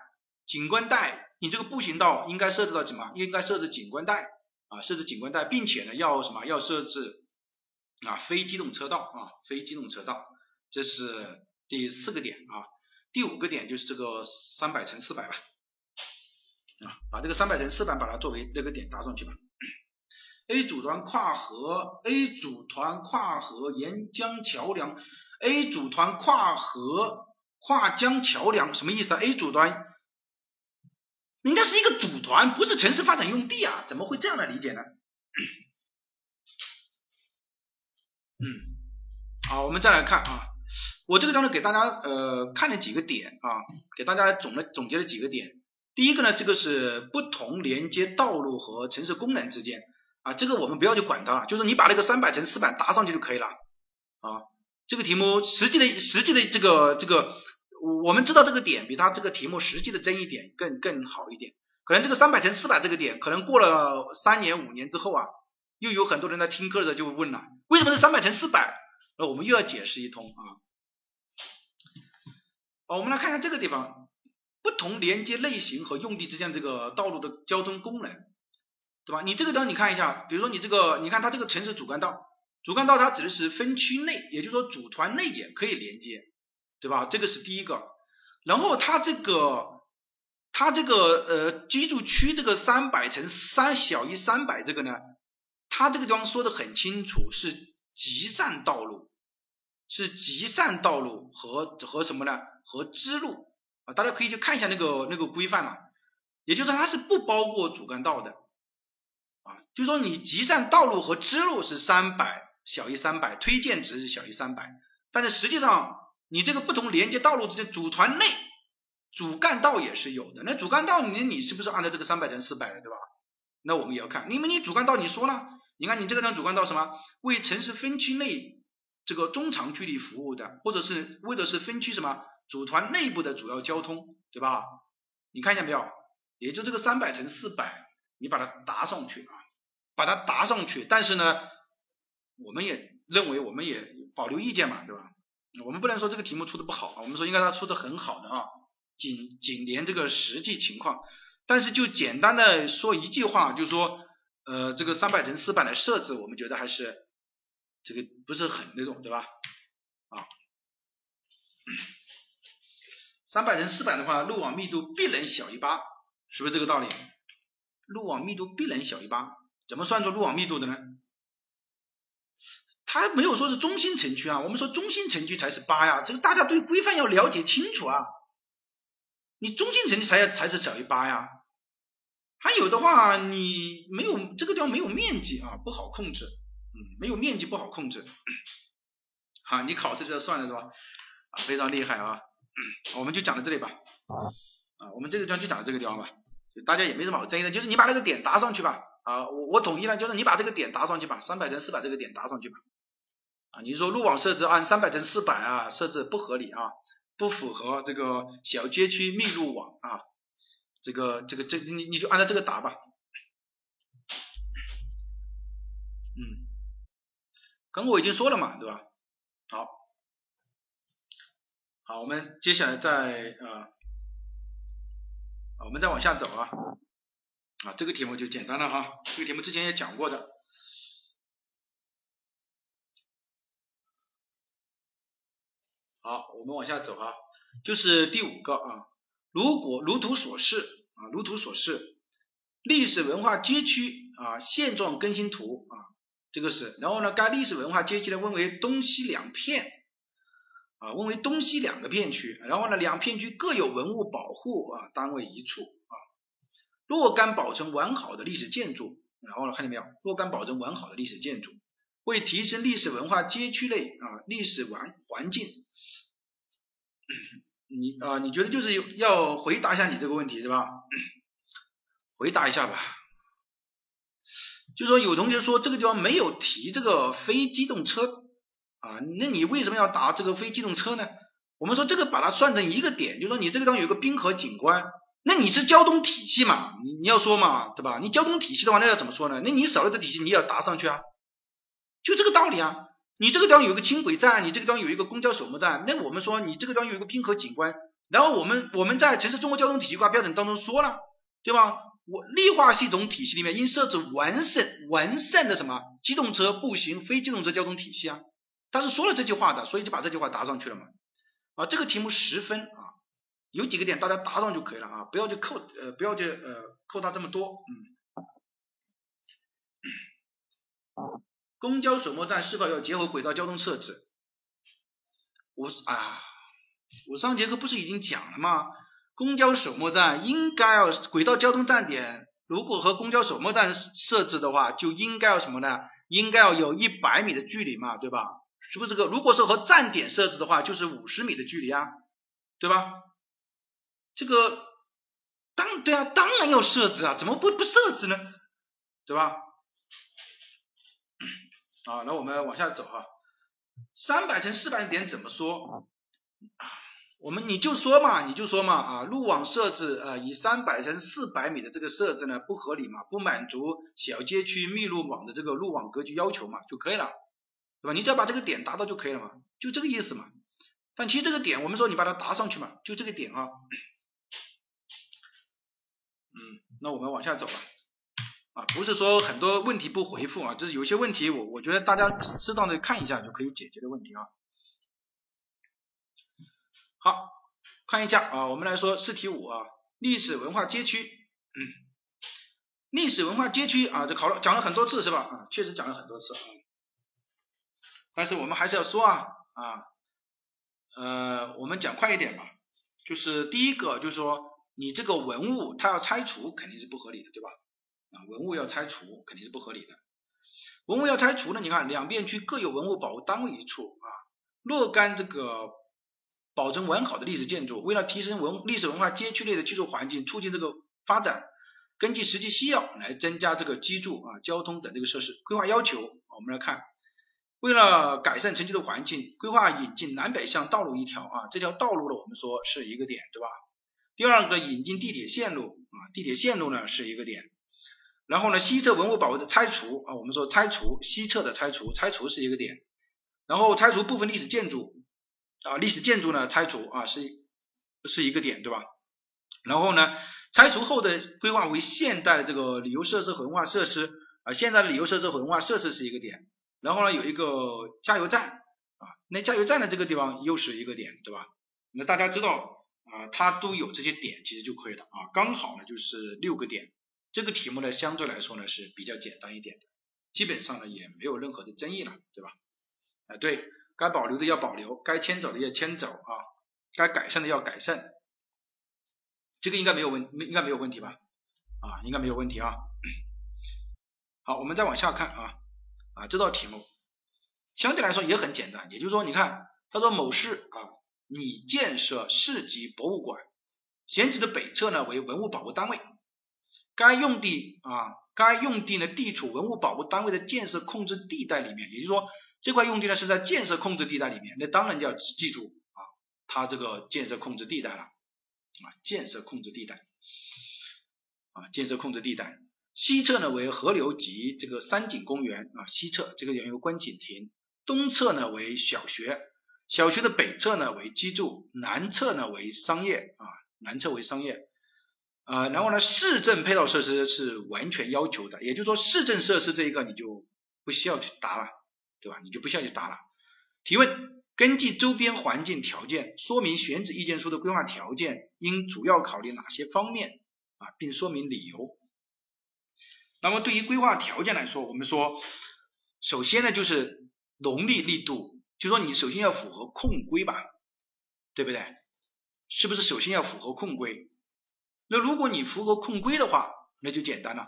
景观带，你这个步行道应该设置到什么？应该设置景观带啊，设置景观带，并且呢，要什么？要设置啊，非机动车道啊，非机动车道，这是第四个点啊。第五个点就是这个三百乘四百吧，啊，把这个三百乘四百把它作为这个点搭上去吧。A 组团跨河，A 组团跨河沿江桥梁，A 组团跨河。跨江桥梁什么意思啊？A 组团应该是一个组团，不是城市发展用地啊，怎么会这样来理解呢？嗯，好，我们再来看啊，我这个当中给大家呃看了几个点啊，给大家总了总结了几个点。第一个呢，这个是不同连接道路和城市功能之间啊，这个我们不要去管它，就是你把那个三百乘四百搭上去就可以了啊。这个题目实际的实际的这个这个。我们知道这个点比他这个题目实际的争议点更更好一点，可能这个三百乘四百这个点，可能过了三年五年之后啊，又有很多人在听课的时候就会问了，为什么是三百乘四百？那我们又要解释一通啊。好，我们来看一下这个地方，不同连接类型和用地之间这个道路的交通功能，对吧？你这个地方你看一下，比如说你这个，你看它这个城市主干道，主干道它指的是分区内，也就是说组团内也可以连接。对吧？这个是第一个，然后它这个，它这个呃居住区这个三百乘三小于三百这个呢，它这个地方说的很清楚，是集散道路，是集散道路和和什么呢？和支路啊，大家可以去看一下那个那个规范了，也就是说它是不包括主干道的啊，就是说你集散道路和支路是三百小于三百，推荐值是小于三百，但是实际上。你这个不同连接道路之间组团内主干道也是有的，那主干道你你是不是按照这个三百乘四百的对吧？那我们也要看，因为你主干道你说了，你看你这个呢主干道什么为城市分区内这个中长距离服务的，或者是为的是分区什么组团内部的主要交通对吧？你看见没有？也就这个三百乘四百，你把它答上去啊，把它答上去，但是呢，我们也认为我们也保留意见嘛，对吧？我们不能说这个题目出的不好啊，我们说应该它出的很好的啊，紧紧连这个实际情况。但是就简单的说一句话，就是说，呃，这个三百乘四百的设置，我们觉得还是这个不是很那种，对吧？啊，三百乘四百的话，路网密度必能小于八，是不是这个道理？路网密度必能小于八，怎么算出路网密度的呢？他没有说是中心城区啊，我们说中心城区才是八呀，这个大家对规范要了解清楚啊。你中心城区才才是小于八呀，还有的话你没有这个地方没有面积啊，不好控制，嗯，没有面积不好控制。好，你考试就算了是吧？非常厉害啊，我们就讲到这里吧。啊，我们这个地方就讲到这个地方吧，大家也没什么好争议的，就是你把那个点搭上去吧。啊，我我统一了，就是你把这个点搭上去吧，三百乘四百这个点搭上去吧。啊，你说路网设置按三百乘四百啊设置不合理啊，不符合这个小街区密入网啊，这个这个这你你就按照这个答吧。嗯，刚我已经说了嘛，对吧？好，好，我们接下来再啊，我们再往下走啊，啊，这个题目就简单了哈，这个题目之前也讲过的。好，我们往下走啊，就是第五个啊，如果如图所示啊，如图所示，历史文化街区啊现状更新图啊。这个是，然后呢，该历史文化街区呢分为东西两片，啊，分为东西两个片区，然后呢，两片区各有文物保护啊单位一处啊，若干保存完好的历史建筑，然后呢，看见没有？若干保存完好的历史建筑，为提升历史文化街区内啊历史环环境，你啊，你觉得就是要回答一下你这个问题是吧？回答一下吧。就说有同学说这个地方没有提这个非机动车啊，那你为什么要答这个非机动车呢？我们说这个把它算成一个点，就说你这个地方有个滨河景观，那你是交通体系嘛，你你要说嘛，对吧？你交通体系的话，那要怎么说呢？那你少了这体系，你也要答上去啊，就这个道理啊。你这个地方有一个轻轨站，你这个地方有一个公交首末站，那我们说你这个地方有一个滨河景观，然后我们我们在城市综合交通体系化标准当中说了，对吧？我绿化系统体系里面应设置完善完善的什么机动车、步行、非机动车交通体系啊？他是说了这句话的，所以就把这句话答上去了嘛。啊，这个题目十分啊，有几个点大家答上就可以了啊，不要去扣呃不要去呃扣它这么多。嗯。公交首末站是否要结合轨道交通设置？我啊，我上节课不是已经讲了吗？公交首末站应该要轨道交通站点，如果和公交首末站设置的话，就应该要什么呢？应该要有一百米的距离嘛，对吧？是不是这个？如果是和站点设置的话，就是五十米的距离啊，对吧？这个当对啊，当然要设置啊，怎么不不设置呢？对吧？啊，那我们往下走哈，三百乘四百点怎么说？我们你就说嘛，你就说嘛啊，路网设置啊，以三百乘四百米的这个设置呢不合理嘛，不满足小街区密路网的这个路网格局要求嘛，就可以了，对吧？你只要把这个点达到就可以了嘛，就这个意思嘛。但其实这个点，我们说你把它答上去嘛，就这个点啊。嗯，那我们往下走吧。啊不是说很多问题不回复啊，就是有些问题我我觉得大家适当的看一下就可以解决的问题啊。好，看一下啊，我们来说试题五啊，历史文化街区，嗯，历史文化街区啊，这考了讲了很多次是吧？啊，确实讲了很多次啊，但是我们还是要说啊啊，呃，我们讲快一点吧，就是第一个就是说，你这个文物它要拆除肯定是不合理的，对吧？啊，文物要拆除肯定是不合理的，文物要拆除呢，你看两边区各有文物保护单位一处啊，若干这个。保存完好的历史建筑，为了提升文历史文化街区内的居住环境，促进这个发展，根据实际需要来增加这个居住啊、交通等这个设施规划要求。我们来看，为了改善城区的环境，规划引进南北向道路一条啊，这条道路呢，我们说是一个点，对吧？第二个引进地铁线路啊，地铁线路呢是一个点。然后呢，西侧文物保护的拆除啊，我们说拆除西侧的拆除，拆除是一个点。然后拆除部分历史建筑。啊，历史建筑呢拆除啊是是一个点对吧？然后呢，拆除后的规划为现代的这个旅游设施和文化设施啊，现在的旅游设施和文化设施是一个点。然后呢，有一个加油站啊，那加油站的这个地方又是一个点对吧？那大家知道啊，它都有这些点其实就可以了啊，刚好呢就是六个点。这个题目呢相对来说呢是比较简单一点的，基本上呢也没有任何的争议了，对吧？啊对。该保留的要保留，该迁走的要迁走啊，该改善的要改善，这个应该没有问，应该没有问题吧？啊，应该没有问题啊。好，我们再往下看啊啊，这道题目相对来说也很简单，也就是说，你看他说某市啊，拟建设市级博物馆，选址的北侧呢为文物保护单位，该用地啊，该用地呢地处文物保护单位的建设控制地带里面，也就是说。这块用地呢是在建设控制地带里面，那当然就要记住啊，它这个建设控制地带了啊，建设控制地带。啊，建设控制地带。西侧呢为河流及这个山景公园啊，西侧这个有观景亭。东侧呢为小学，小学的北侧呢为居住，南侧呢为商业啊，南侧为商业。啊，然后呢，市政配套设施是完全要求的，也就是说，市政设施这一个你就不需要去答了，对吧？你就不需要去答了。提问：根据周边环境条件，说明选址意见书的规划条件应主要考虑哪些方面啊，并说明理由。那么对于规划条件来说，我们说，首先呢就是农历力度，就说你首先要符合控规吧，对不对？是不是首先要符合控规？那如果你符合控规的话，那就简单了。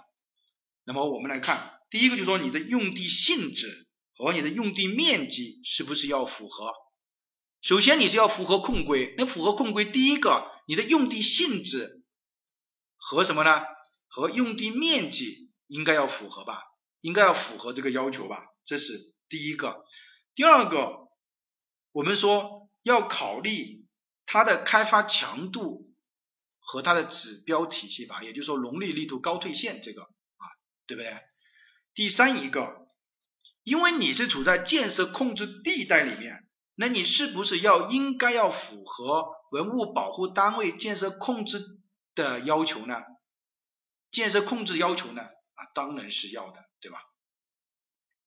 那么我们来看，第一个就是说你的用地性质和你的用地面积是不是要符合？首先你是要符合控规，那符合控规，第一个你的用地性质和什么呢？和用地面积应该要符合吧？应该要符合这个要求吧？这是第一个。第二个，我们说要考虑它的开发强度。和它的指标体系吧，也就是说农历力度高退线这个啊，对不对？第三一个，因为你是处在建设控制地带里面，那你是不是要应该要符合文物保护单位建设控制的要求呢？建设控制要求呢？啊，当然是要的，对吧？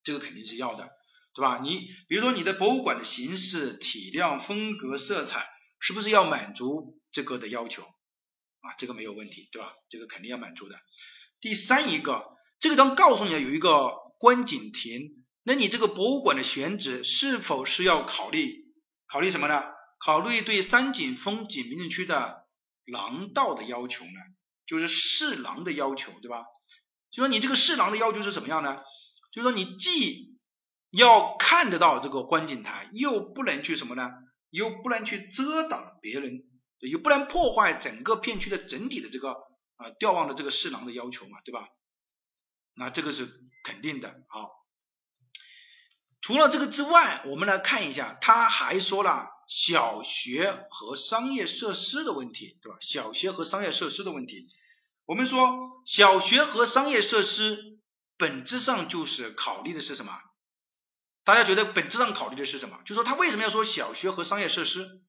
这个肯定是要的，对吧？你比如说你的博物馆的形式、体量、风格、色彩，是不是要满足这个的要求？啊，这个没有问题，对吧？这个肯定要满足的。第三一个，这个当告诉你有一个观景亭，那你这个博物馆的选址是否是要考虑考虑什么呢？考虑对山景风景名胜区的廊道的要求呢？就是侍廊的要求，对吧？就说你这个侍廊的要求是怎么样呢？就说你既要看得到这个观景台，又不能去什么呢？又不能去遮挡别人。又不能破坏整个片区的整体的这个啊调望的这个视廊的要求嘛，对吧？那这个是肯定的。好，除了这个之外，我们来看一下，他还说了小学和商业设施的问题，对吧？小学和商业设施的问题，我们说小学和商业设施本质上就是考虑的是什么？大家觉得本质上考虑的是什么？就说他为什么要说小学和商业设施？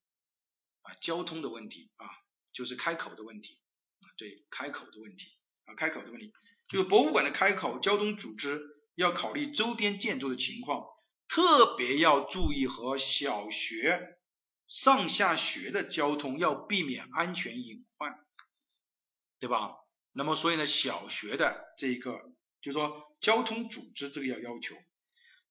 交通的问题啊，就是开口的问题啊，对，开口的问题啊，开口的问题，就是博物馆的开口交通组织要考虑周边建筑的情况，特别要注意和小学上下学的交通要避免安全隐患，对吧？那么所以呢，小学的这个就是说交通组织这个要要求，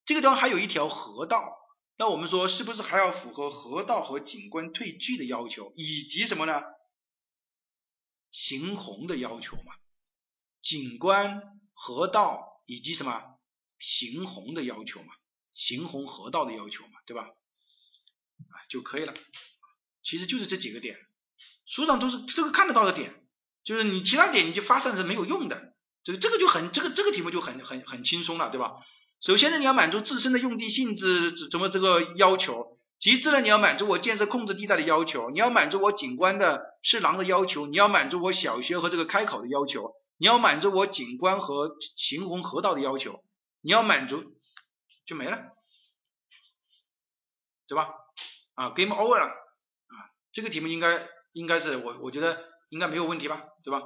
这个地方还有一条河道。那我们说是不是还要符合河道和景观退距的要求，以及什么呢？行洪的要求嘛？景观、河道以及什么行洪的要求嘛？行洪河道的要求嘛？对吧？啊就可以了。其实就是这几个点，书上都是这个看得到的点，就是你其他点你就发散是没有用的。这个这个就很这个这个题目就很很很轻松了，对吧？首先呢，你要满足自身的用地性质怎么这个要求；其次呢，你要满足我建设控制地带的要求；你要满足我景观的是廊的要求；你要满足我小学和这个开口的要求；你要满足我景观和行洪河道的要求；你要满足就没了，对吧？啊，game over 了啊，这个题目应该应该是我我觉得应该没有问题吧，对吧？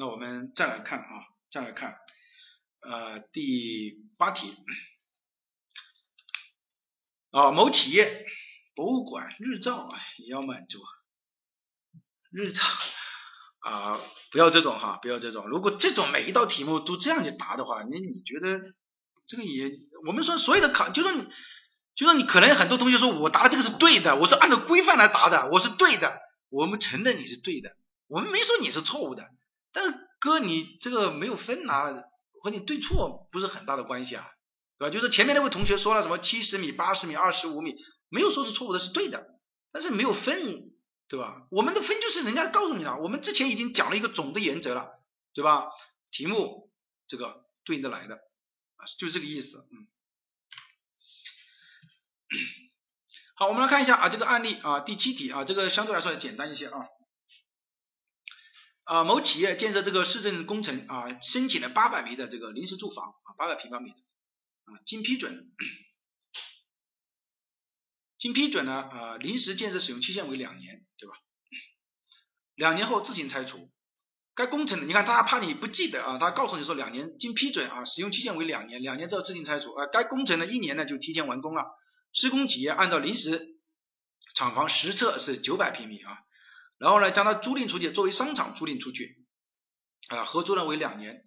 那我们再来看啊，再来看，呃，第八题，啊，某企业博物馆日照啊也要满足，日照啊，不要这种哈，不要这种。如果这种每一道题目都这样去答的话，那你觉得这个也，我们说所有的考，就说你，就说你可能很多同学说我答的这个是对的，我是按照规范来答的，我是对的，我们承认你是对的，我们没说你是错误的。但是哥，你这个没有分拿，和你对错不是很大的关系啊，对吧？就是前面那位同学说了什么七十米、八十米、二十五米，没有说是错误的，是对的，但是没有分，对吧？我们的分就是人家告诉你了，我们之前已经讲了一个总的原则了，对吧？题目这个对应的来的啊，就是这个意思，嗯。好，我们来看一下啊这个案例啊第七题啊这个相对来说简单一些啊啊某企业建设这个市政工程啊申请了八百米的这个临时住房啊八百平方米的啊经批准，经批准呢啊临时建设使用期限为两年对吧？两年后自行拆除。该工程你看他怕你不记得啊，他告诉你说两年经批准啊使用期限为两年，两年之后自行拆除啊该工程呢一年呢就提前完工了。施工企业按照临时厂房实测是九百平米啊，然后呢将它租赁出去作为商场租赁出去啊，合租呢为两年，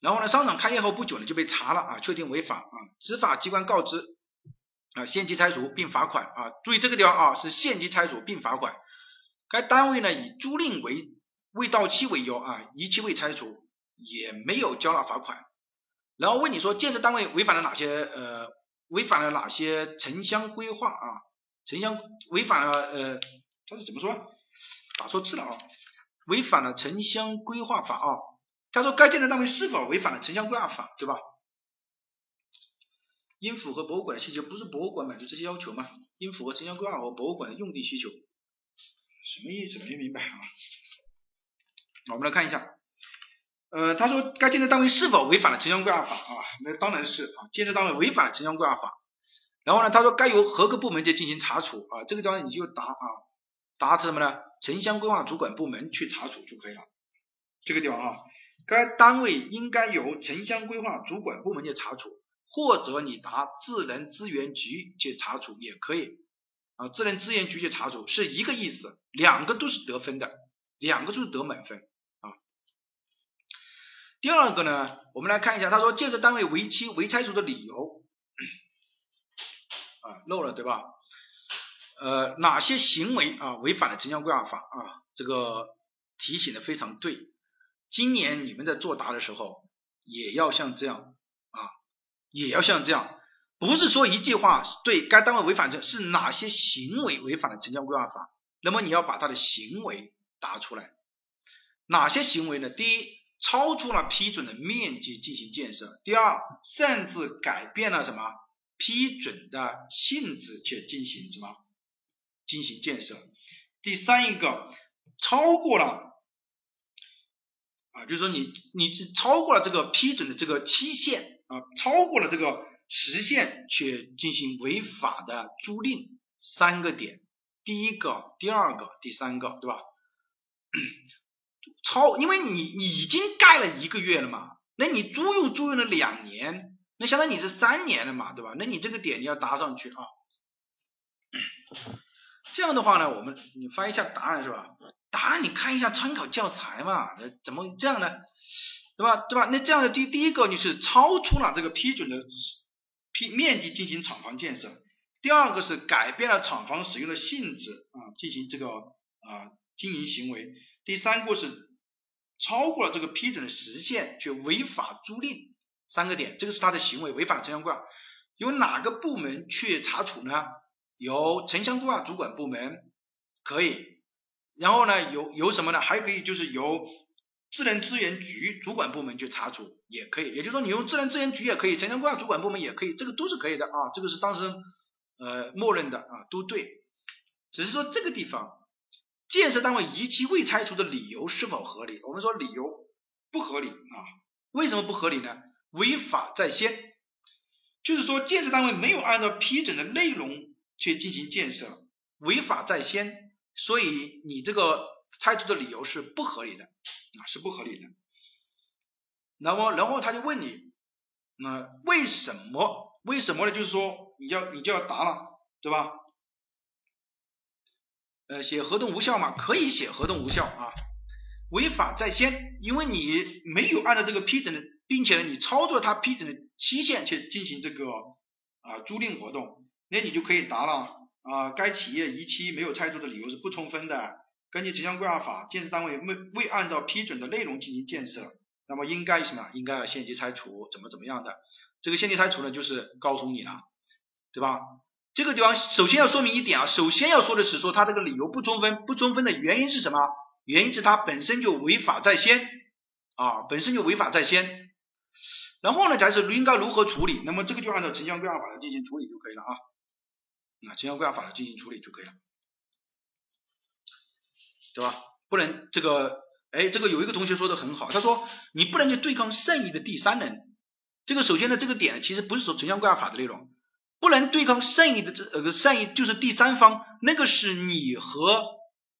然后呢商场开业后不久呢就被查了啊，确定违法啊，执法机关告知啊限期拆除并罚款啊，注意这个地方啊是限期拆除并罚款，该单位呢以租赁为未到期为由啊，逾期未拆除也没有交纳罚款，然后问你说建设单位违反了哪些呃？违反了哪些城乡规划啊？城乡违反了呃，他是怎么说？打错字了啊！违反了城乡规划法啊！他说该建设单位是否违反了城乡规划法，对吧？应符合博物馆的需求，不是博物馆满足这些要求吗？应符合城乡规划和博物馆的用地需求，什么意思？没明白啊？我们来看一下。呃，他说该建设单位是否违反了城乡规划法啊？那当然是啊，建设单位违反了城乡规划法。然后呢，他说该由何个部门去进行查处啊？这个地方你就答啊，答什么呢？城乡规划主管部门去查处就可以了。这个地方啊，该单位应该由城乡规划主管部门去查处，或者你答自然资源局去查处也可以啊。自然资源局去查处是一个意思，两个都是得分的，两个都是得满分啊。第二个呢，我们来看一下，他说建设单位违期未拆除的理由啊漏了对吧？呃，哪些行为啊违反了城乡规划法啊？这个提醒的非常对。今年你们在作答的时候也要像这样啊，也要像这样，不是说一句话对该单位违反这是哪些行为违反了城乡规划法？那么你要把他的行为答出来。哪些行为呢？第一。超出了批准的面积进行建设。第二，擅自改变了什么批准的性质且进行什么进行建设。第三一个，超过了啊，就是说你你超过了这个批准的这个期限啊，超过了这个时限却进行违法的租赁。三个点，第一个、第二个、第三个，对吧？超，因为你你已经盖了一个月了嘛，那你租又租用了两年，那相当于你是三年了嘛，对吧？那你这个点你要答上去啊。这样的话呢，我们你翻一下答案是吧？答案你看一下参考教材嘛，怎么这样呢？对吧？对吧？那这样的第第一个你是超出了这个批准的批面积进行厂房建设，第二个是改变了厂房使用的性质啊，进行这个啊经营行为。第三个是超过了这个批准的时限，却违法租赁，三个点，这个是他的行为违反了城乡规，由哪个部门去查处呢？由城乡规划主管部门可以，然后呢，由由什么呢？还可以就是由自然资源局主管部门去查处也可以，也就是说你用自然资源局也可以，城乡规划主管部门也可以，这个都是可以的啊，这个是当时呃默认的啊，都对，只是说这个地方。建设单位逾期未拆除的理由是否合理？我们说理由不合理啊，为什么不合理呢？违法在先，就是说建设单位没有按照批准的内容去进行建设，违法在先，所以你这个拆除的理由是不合理的啊，是不合理的。那么，然后他就问你，那为什么？为什么呢？就是说你要你就要答了，对吧？呃，写合同无效嘛？可以写合同无效啊，违法在先，因为你没有按照这个批准的，并且呢，你超出了他批准的期限去进行这个啊租赁活动，那你就可以答了啊。该企业逾期没有拆除的理由是不充分的，根据城乡规划法，建设单位未未按照批准的内容进行建设，那么应该什么？应该要限期拆除，怎么怎么样的？这个限期拆除呢，就是告诉你了，对吧？这个地方首先要说明一点啊，首先要说的是说他这个理由不充分，不充分的原因是什么？原因是他本身就违法在先啊，本身就违法在先。然后呢，才是应该如何处理？那么这个就按照城乡规划法来进行处理就可以了啊。那城乡规划法进行处理就可以了，对吧？不能这个，哎，这个有一个同学说的很好，他说你不能去对抗剩余的第三人。这个首先呢，这个点其实不是说城乡规划法的内容，不能对抗剩余的这呃剩余就是第三方，那个是你和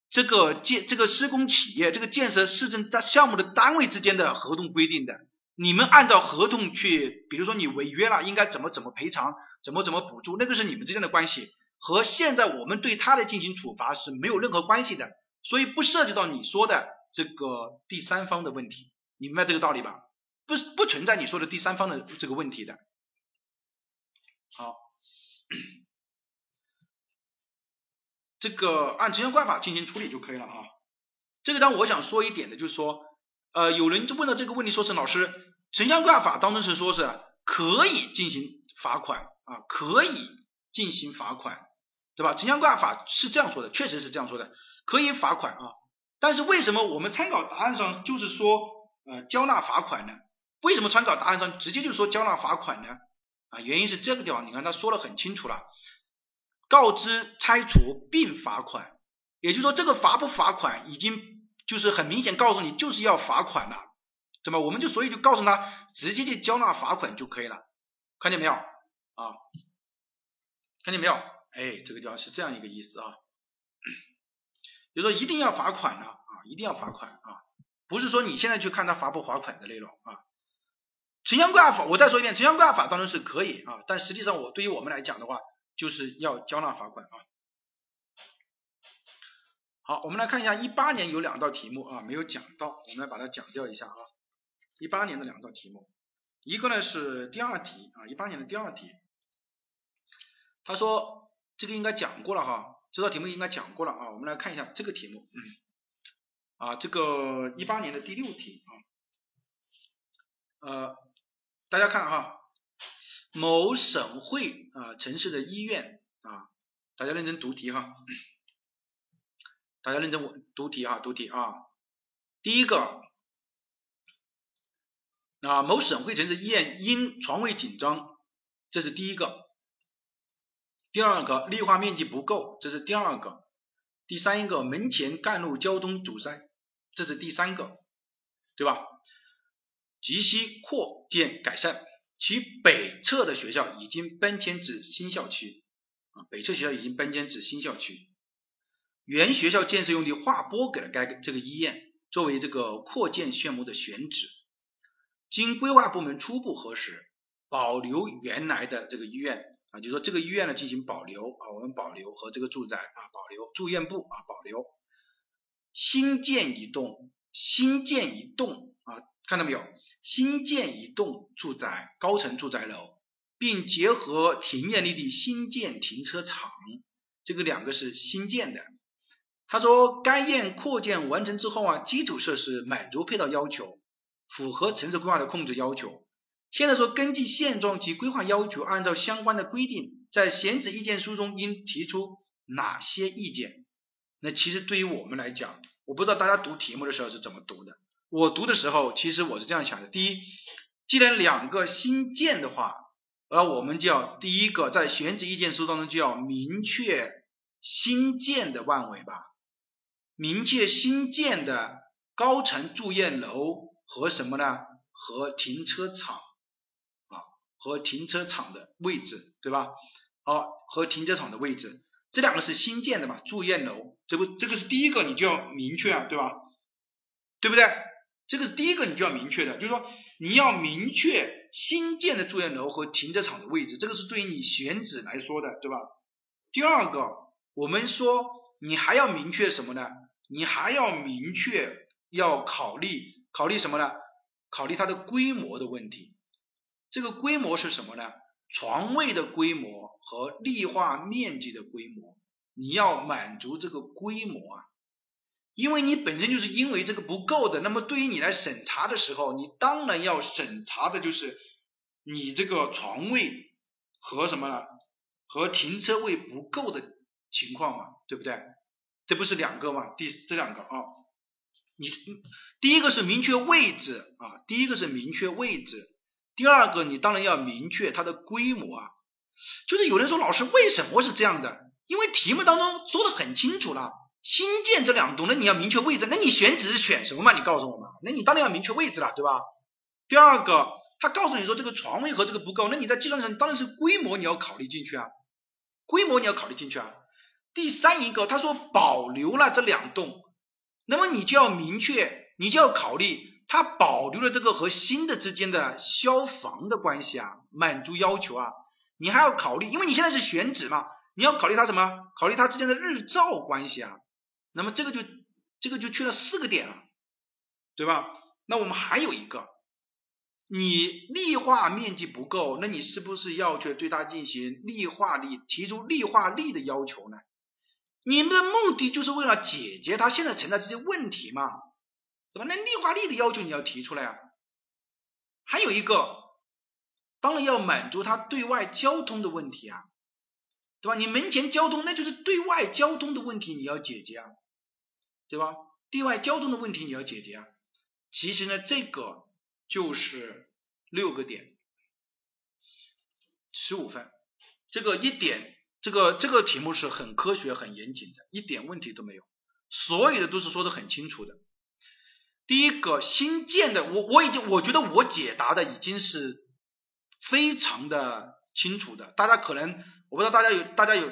这个建这个施工企业这个建设市政大项目的单位之间的合同规定的，你们按照合同去，比如说你违约了，应该怎么怎么赔偿，怎么怎么补助，那个是你们之间的关系，和现在我们对他的进行处罚是没有任何关系的。所以不涉及到你说的这个第三方的问题，你明白这个道理吧？不不存在你说的第三方的这个问题的。好，这个按城乡规划法进行处理就可以了啊。这个当我想说一点的就是说，呃，有人就问到这个问题，说是老师，城乡规划法当中是说是可以进行罚款啊，可以进行罚款，对吧？城乡规划法是这样说的，确实是这样说的。可以罚款啊，但是为什么我们参考答案上就是说呃交纳罚款呢？为什么参考答案上直接就说交纳罚款呢？啊，原因是这个地方，你看他说的很清楚了，告知拆除并罚款，也就是说这个罚不罚款已经就是很明显告诉你就是要罚款了，对吧？我们就所以就告诉他直接去交纳罚款就可以了，看见没有啊？看见没有？哎，这个地方是这样一个意思啊。就说一定要罚款的啊，一定要罚款啊，不是说你现在去看他罚不罚款的内容啊。城乡规划法，我再说一遍，城乡规划法当中是可以啊，但实际上我对于我们来讲的话，就是要交纳罚款啊。好，我们来看一下一八年有两道题目啊，没有讲到，我们来把它讲掉一下啊。一八年的两道题目，一个呢是第二题啊，一八年的第二题，他说这个应该讲过了哈。这道题目应该讲过了啊，我们来看一下这个题目，啊，这个一八年的第六题啊，呃，大家看哈，某省会啊城市的医院啊，大家认真读题哈，大家认真读题啊，读题啊，第一个啊，某省会城市医院因床位紧张，这是第一个。第二个绿化面积不够，这是第二个；第三一个门前干路交通堵塞，这是第三个，对吧？急需扩建改善，其北侧的学校已经搬迁至新校区啊，北侧学校已经搬迁至新校区，原学校建设用地划拨给了该这个医院，作为这个扩建项目的选址，经规划部门初步核实，保留原来的这个医院。啊，就说这个医院呢进行保留啊，我们保留和这个住宅啊保留住院部啊保留，新建一栋新建一栋啊，看到没有？新建一栋住宅高层住宅楼，并结合停业绿地新建停车场，这个两个是新建的。他说该院扩建完成之后啊，基础设施满足配套要求，符合城市规划的控制要求。现在说，根据现状及规划要求，按照相关的规定，在选址意见书中应提出哪些意见？那其实对于我们来讲，我不知道大家读题目的时候是怎么读的。我读的时候，其实我是这样想的：第一，既然两个新建的话，而我们就要第一个在选址意见书当中就要明确新建的万围吧，明确新建的高层住院楼和什么呢？和停车场啊。和停车场的位置，对吧？好，和停车场的位置，这两个是新建的嘛？住院楼，这不，这个是第一个，你就要明确啊，对吧？对不对？这个是第一个，你就要明确的，就是说你要明确新建的住院楼和停车场的位置，这个是对于你选址来说的，对吧？第二个，我们说你还要明确什么呢？你还要明确要考虑考虑什么呢？考虑它的规模的问题。这个规模是什么呢？床位的规模和绿化面积的规模，你要满足这个规模啊，因为你本身就是因为这个不够的，那么对于你来审查的时候，你当然要审查的就是你这个床位和什么呢？和停车位不够的情况嘛，对不对？这不是两个吗？第这两个啊，你第一个是明确位置啊，第一个是明确位置。第二个，你当然要明确它的规模啊，就是有人说老师为什么是这样的？因为题目当中说的很清楚了，新建这两栋，那你要明确位置，那你选址是选什么嘛？你告诉我嘛？那你当然要明确位置了，对吧？第二个，他告诉你说这个床位和这个不够，那你在计算上当然是规模你要考虑进去啊，规模你要考虑进去啊。第三一个，他说保留了这两栋，那么你就要明确，你就要考虑它保留了这个和新的之间的消防的关系啊，满足要求啊。你还要考虑，因为你现在是选址嘛，你要考虑它什么？考虑它之间的日照关系啊。那么这个就这个就缺了四个点了，对吧？那我们还有一个，你绿化面积不够，那你是不是要去对它进行绿化率，提出绿化率的要求呢？你们的目的就是为了解决他现在存在这些问题嘛，对吧？那绿化率的要求你要提出来啊。还有一个。当然要满足他对外交通的问题啊，对吧？你门前交通那就是对外交通的问题，你要解决啊，对吧？对外交通的问题你要解决啊。其实呢，这个就是六个点，十五分，这个一点，这个这个题目是很科学、很严谨的，一点问题都没有，所有的都是说的很清楚的。第一个新建的，我我已经我觉得我解答的已经是。非常的清楚的，大家可能我不知道大家有大家有，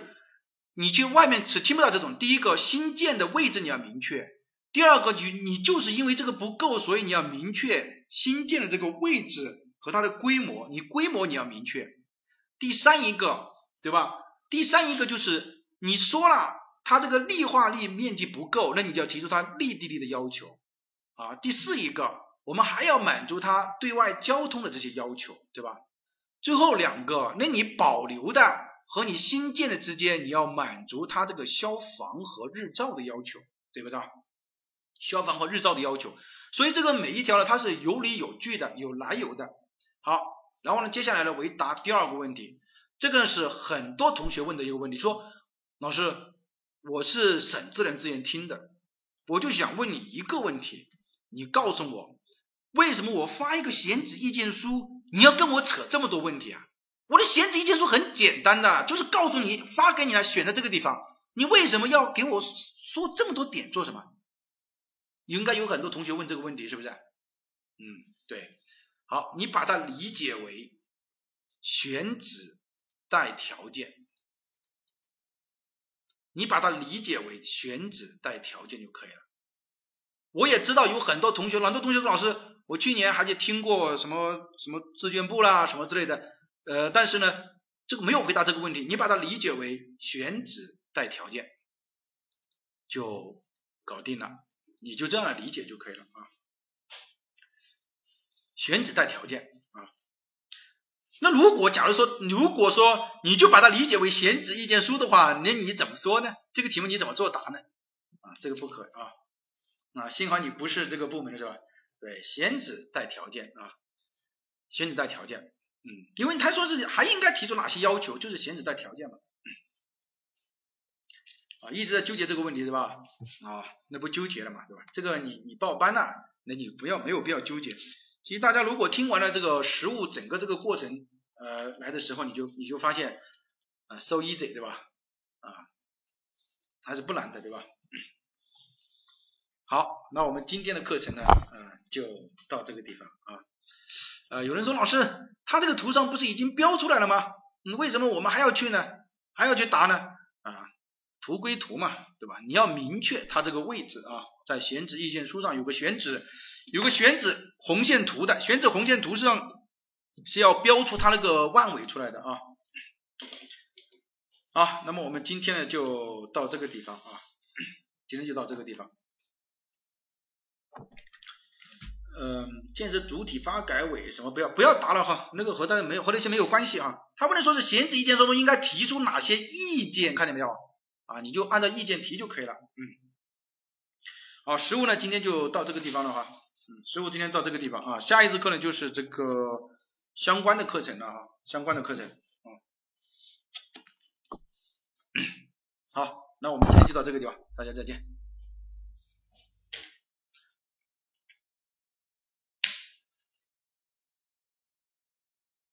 你去外面是听不到这种。第一个新建的位置你要明确，第二个你你就是因为这个不够，所以你要明确新建的这个位置和它的规模，你规模你要明确。第三一个对吧？第三一个就是你说了它这个绿化率面积不够，那你就要提出它绿地率的要求啊。第四一个我们还要满足它对外交通的这些要求，对吧？最后两个，那你保留的和你新建的之间，你要满足它这个消防和日照的要求，对不对？消防和日照的要求，所以这个每一条呢，它是有理有据的，有来由的。好，然后呢，接下来呢，为答第二个问题，这个是很多同学问的一个问题，说老师，我是省自然资源厅的，我就想问你一个问题，你告诉我，为什么我发一个选址意见书？你要跟我扯这么多问题啊？我的选址意见书很简单的，就是告诉你发给你了，选在这个地方。你为什么要给我说这么多点做什么？应该有很多同学问这个问题，是不是？嗯，对。好，你把它理解为选址带条件，你把它理解为选址带条件就可以了。我也知道有很多同学，很多同学说老师。我去年还去听过什么什么质卷部啦什么之类的，呃，但是呢，这个没有回答这个问题，你把它理解为选址带条件就搞定了，你就这样理解就可以了啊。选址带条件啊，那如果假如说如果说你就把它理解为选址意见书的话，那你怎么说呢？这个题目你怎么作答呢？啊，这个不可啊，啊，幸好你不是这个部门的是吧？对，选址带条件啊，选址带条件，嗯，因为他说是还应该提出哪些要求，就是选址带条件嘛，啊，一直在纠结这个问题是吧？啊，那不纠结了嘛，对吧？这个你你报班了，那你不要没有必要纠结。其实大家如果听完了这个实物整个这个过程，呃，来的时候你就你就发现啊，so easy 对吧？啊，还是不难的对吧？好，那我们今天的课程呢，嗯，就到这个地方啊。呃，有人说老师，他这个图上不是已经标出来了吗？为什么我们还要去呢？还要去答呢？啊，图归图嘛，对吧？你要明确它这个位置啊，在选址意见书上有个选址，有个选址红线图的，选址红线图上是要标出它那个万尾出来的啊。好，那么我们今天呢就到这个地方啊，今天就到这个地方。嗯，建设主体发改委什么不要不要答了哈，那个和大家没有和那些没有关系啊。他不能说是选址意见书中应该提出哪些意见，看见没有啊？你就按照意见提就可以了。嗯，好，实物呢今天就到这个地方了哈。嗯，实物今天到这个地方啊，下一次课呢就是这个相关的课程了哈，相关的课程。嗯，好，那我们今天就到这个地方，大家再见。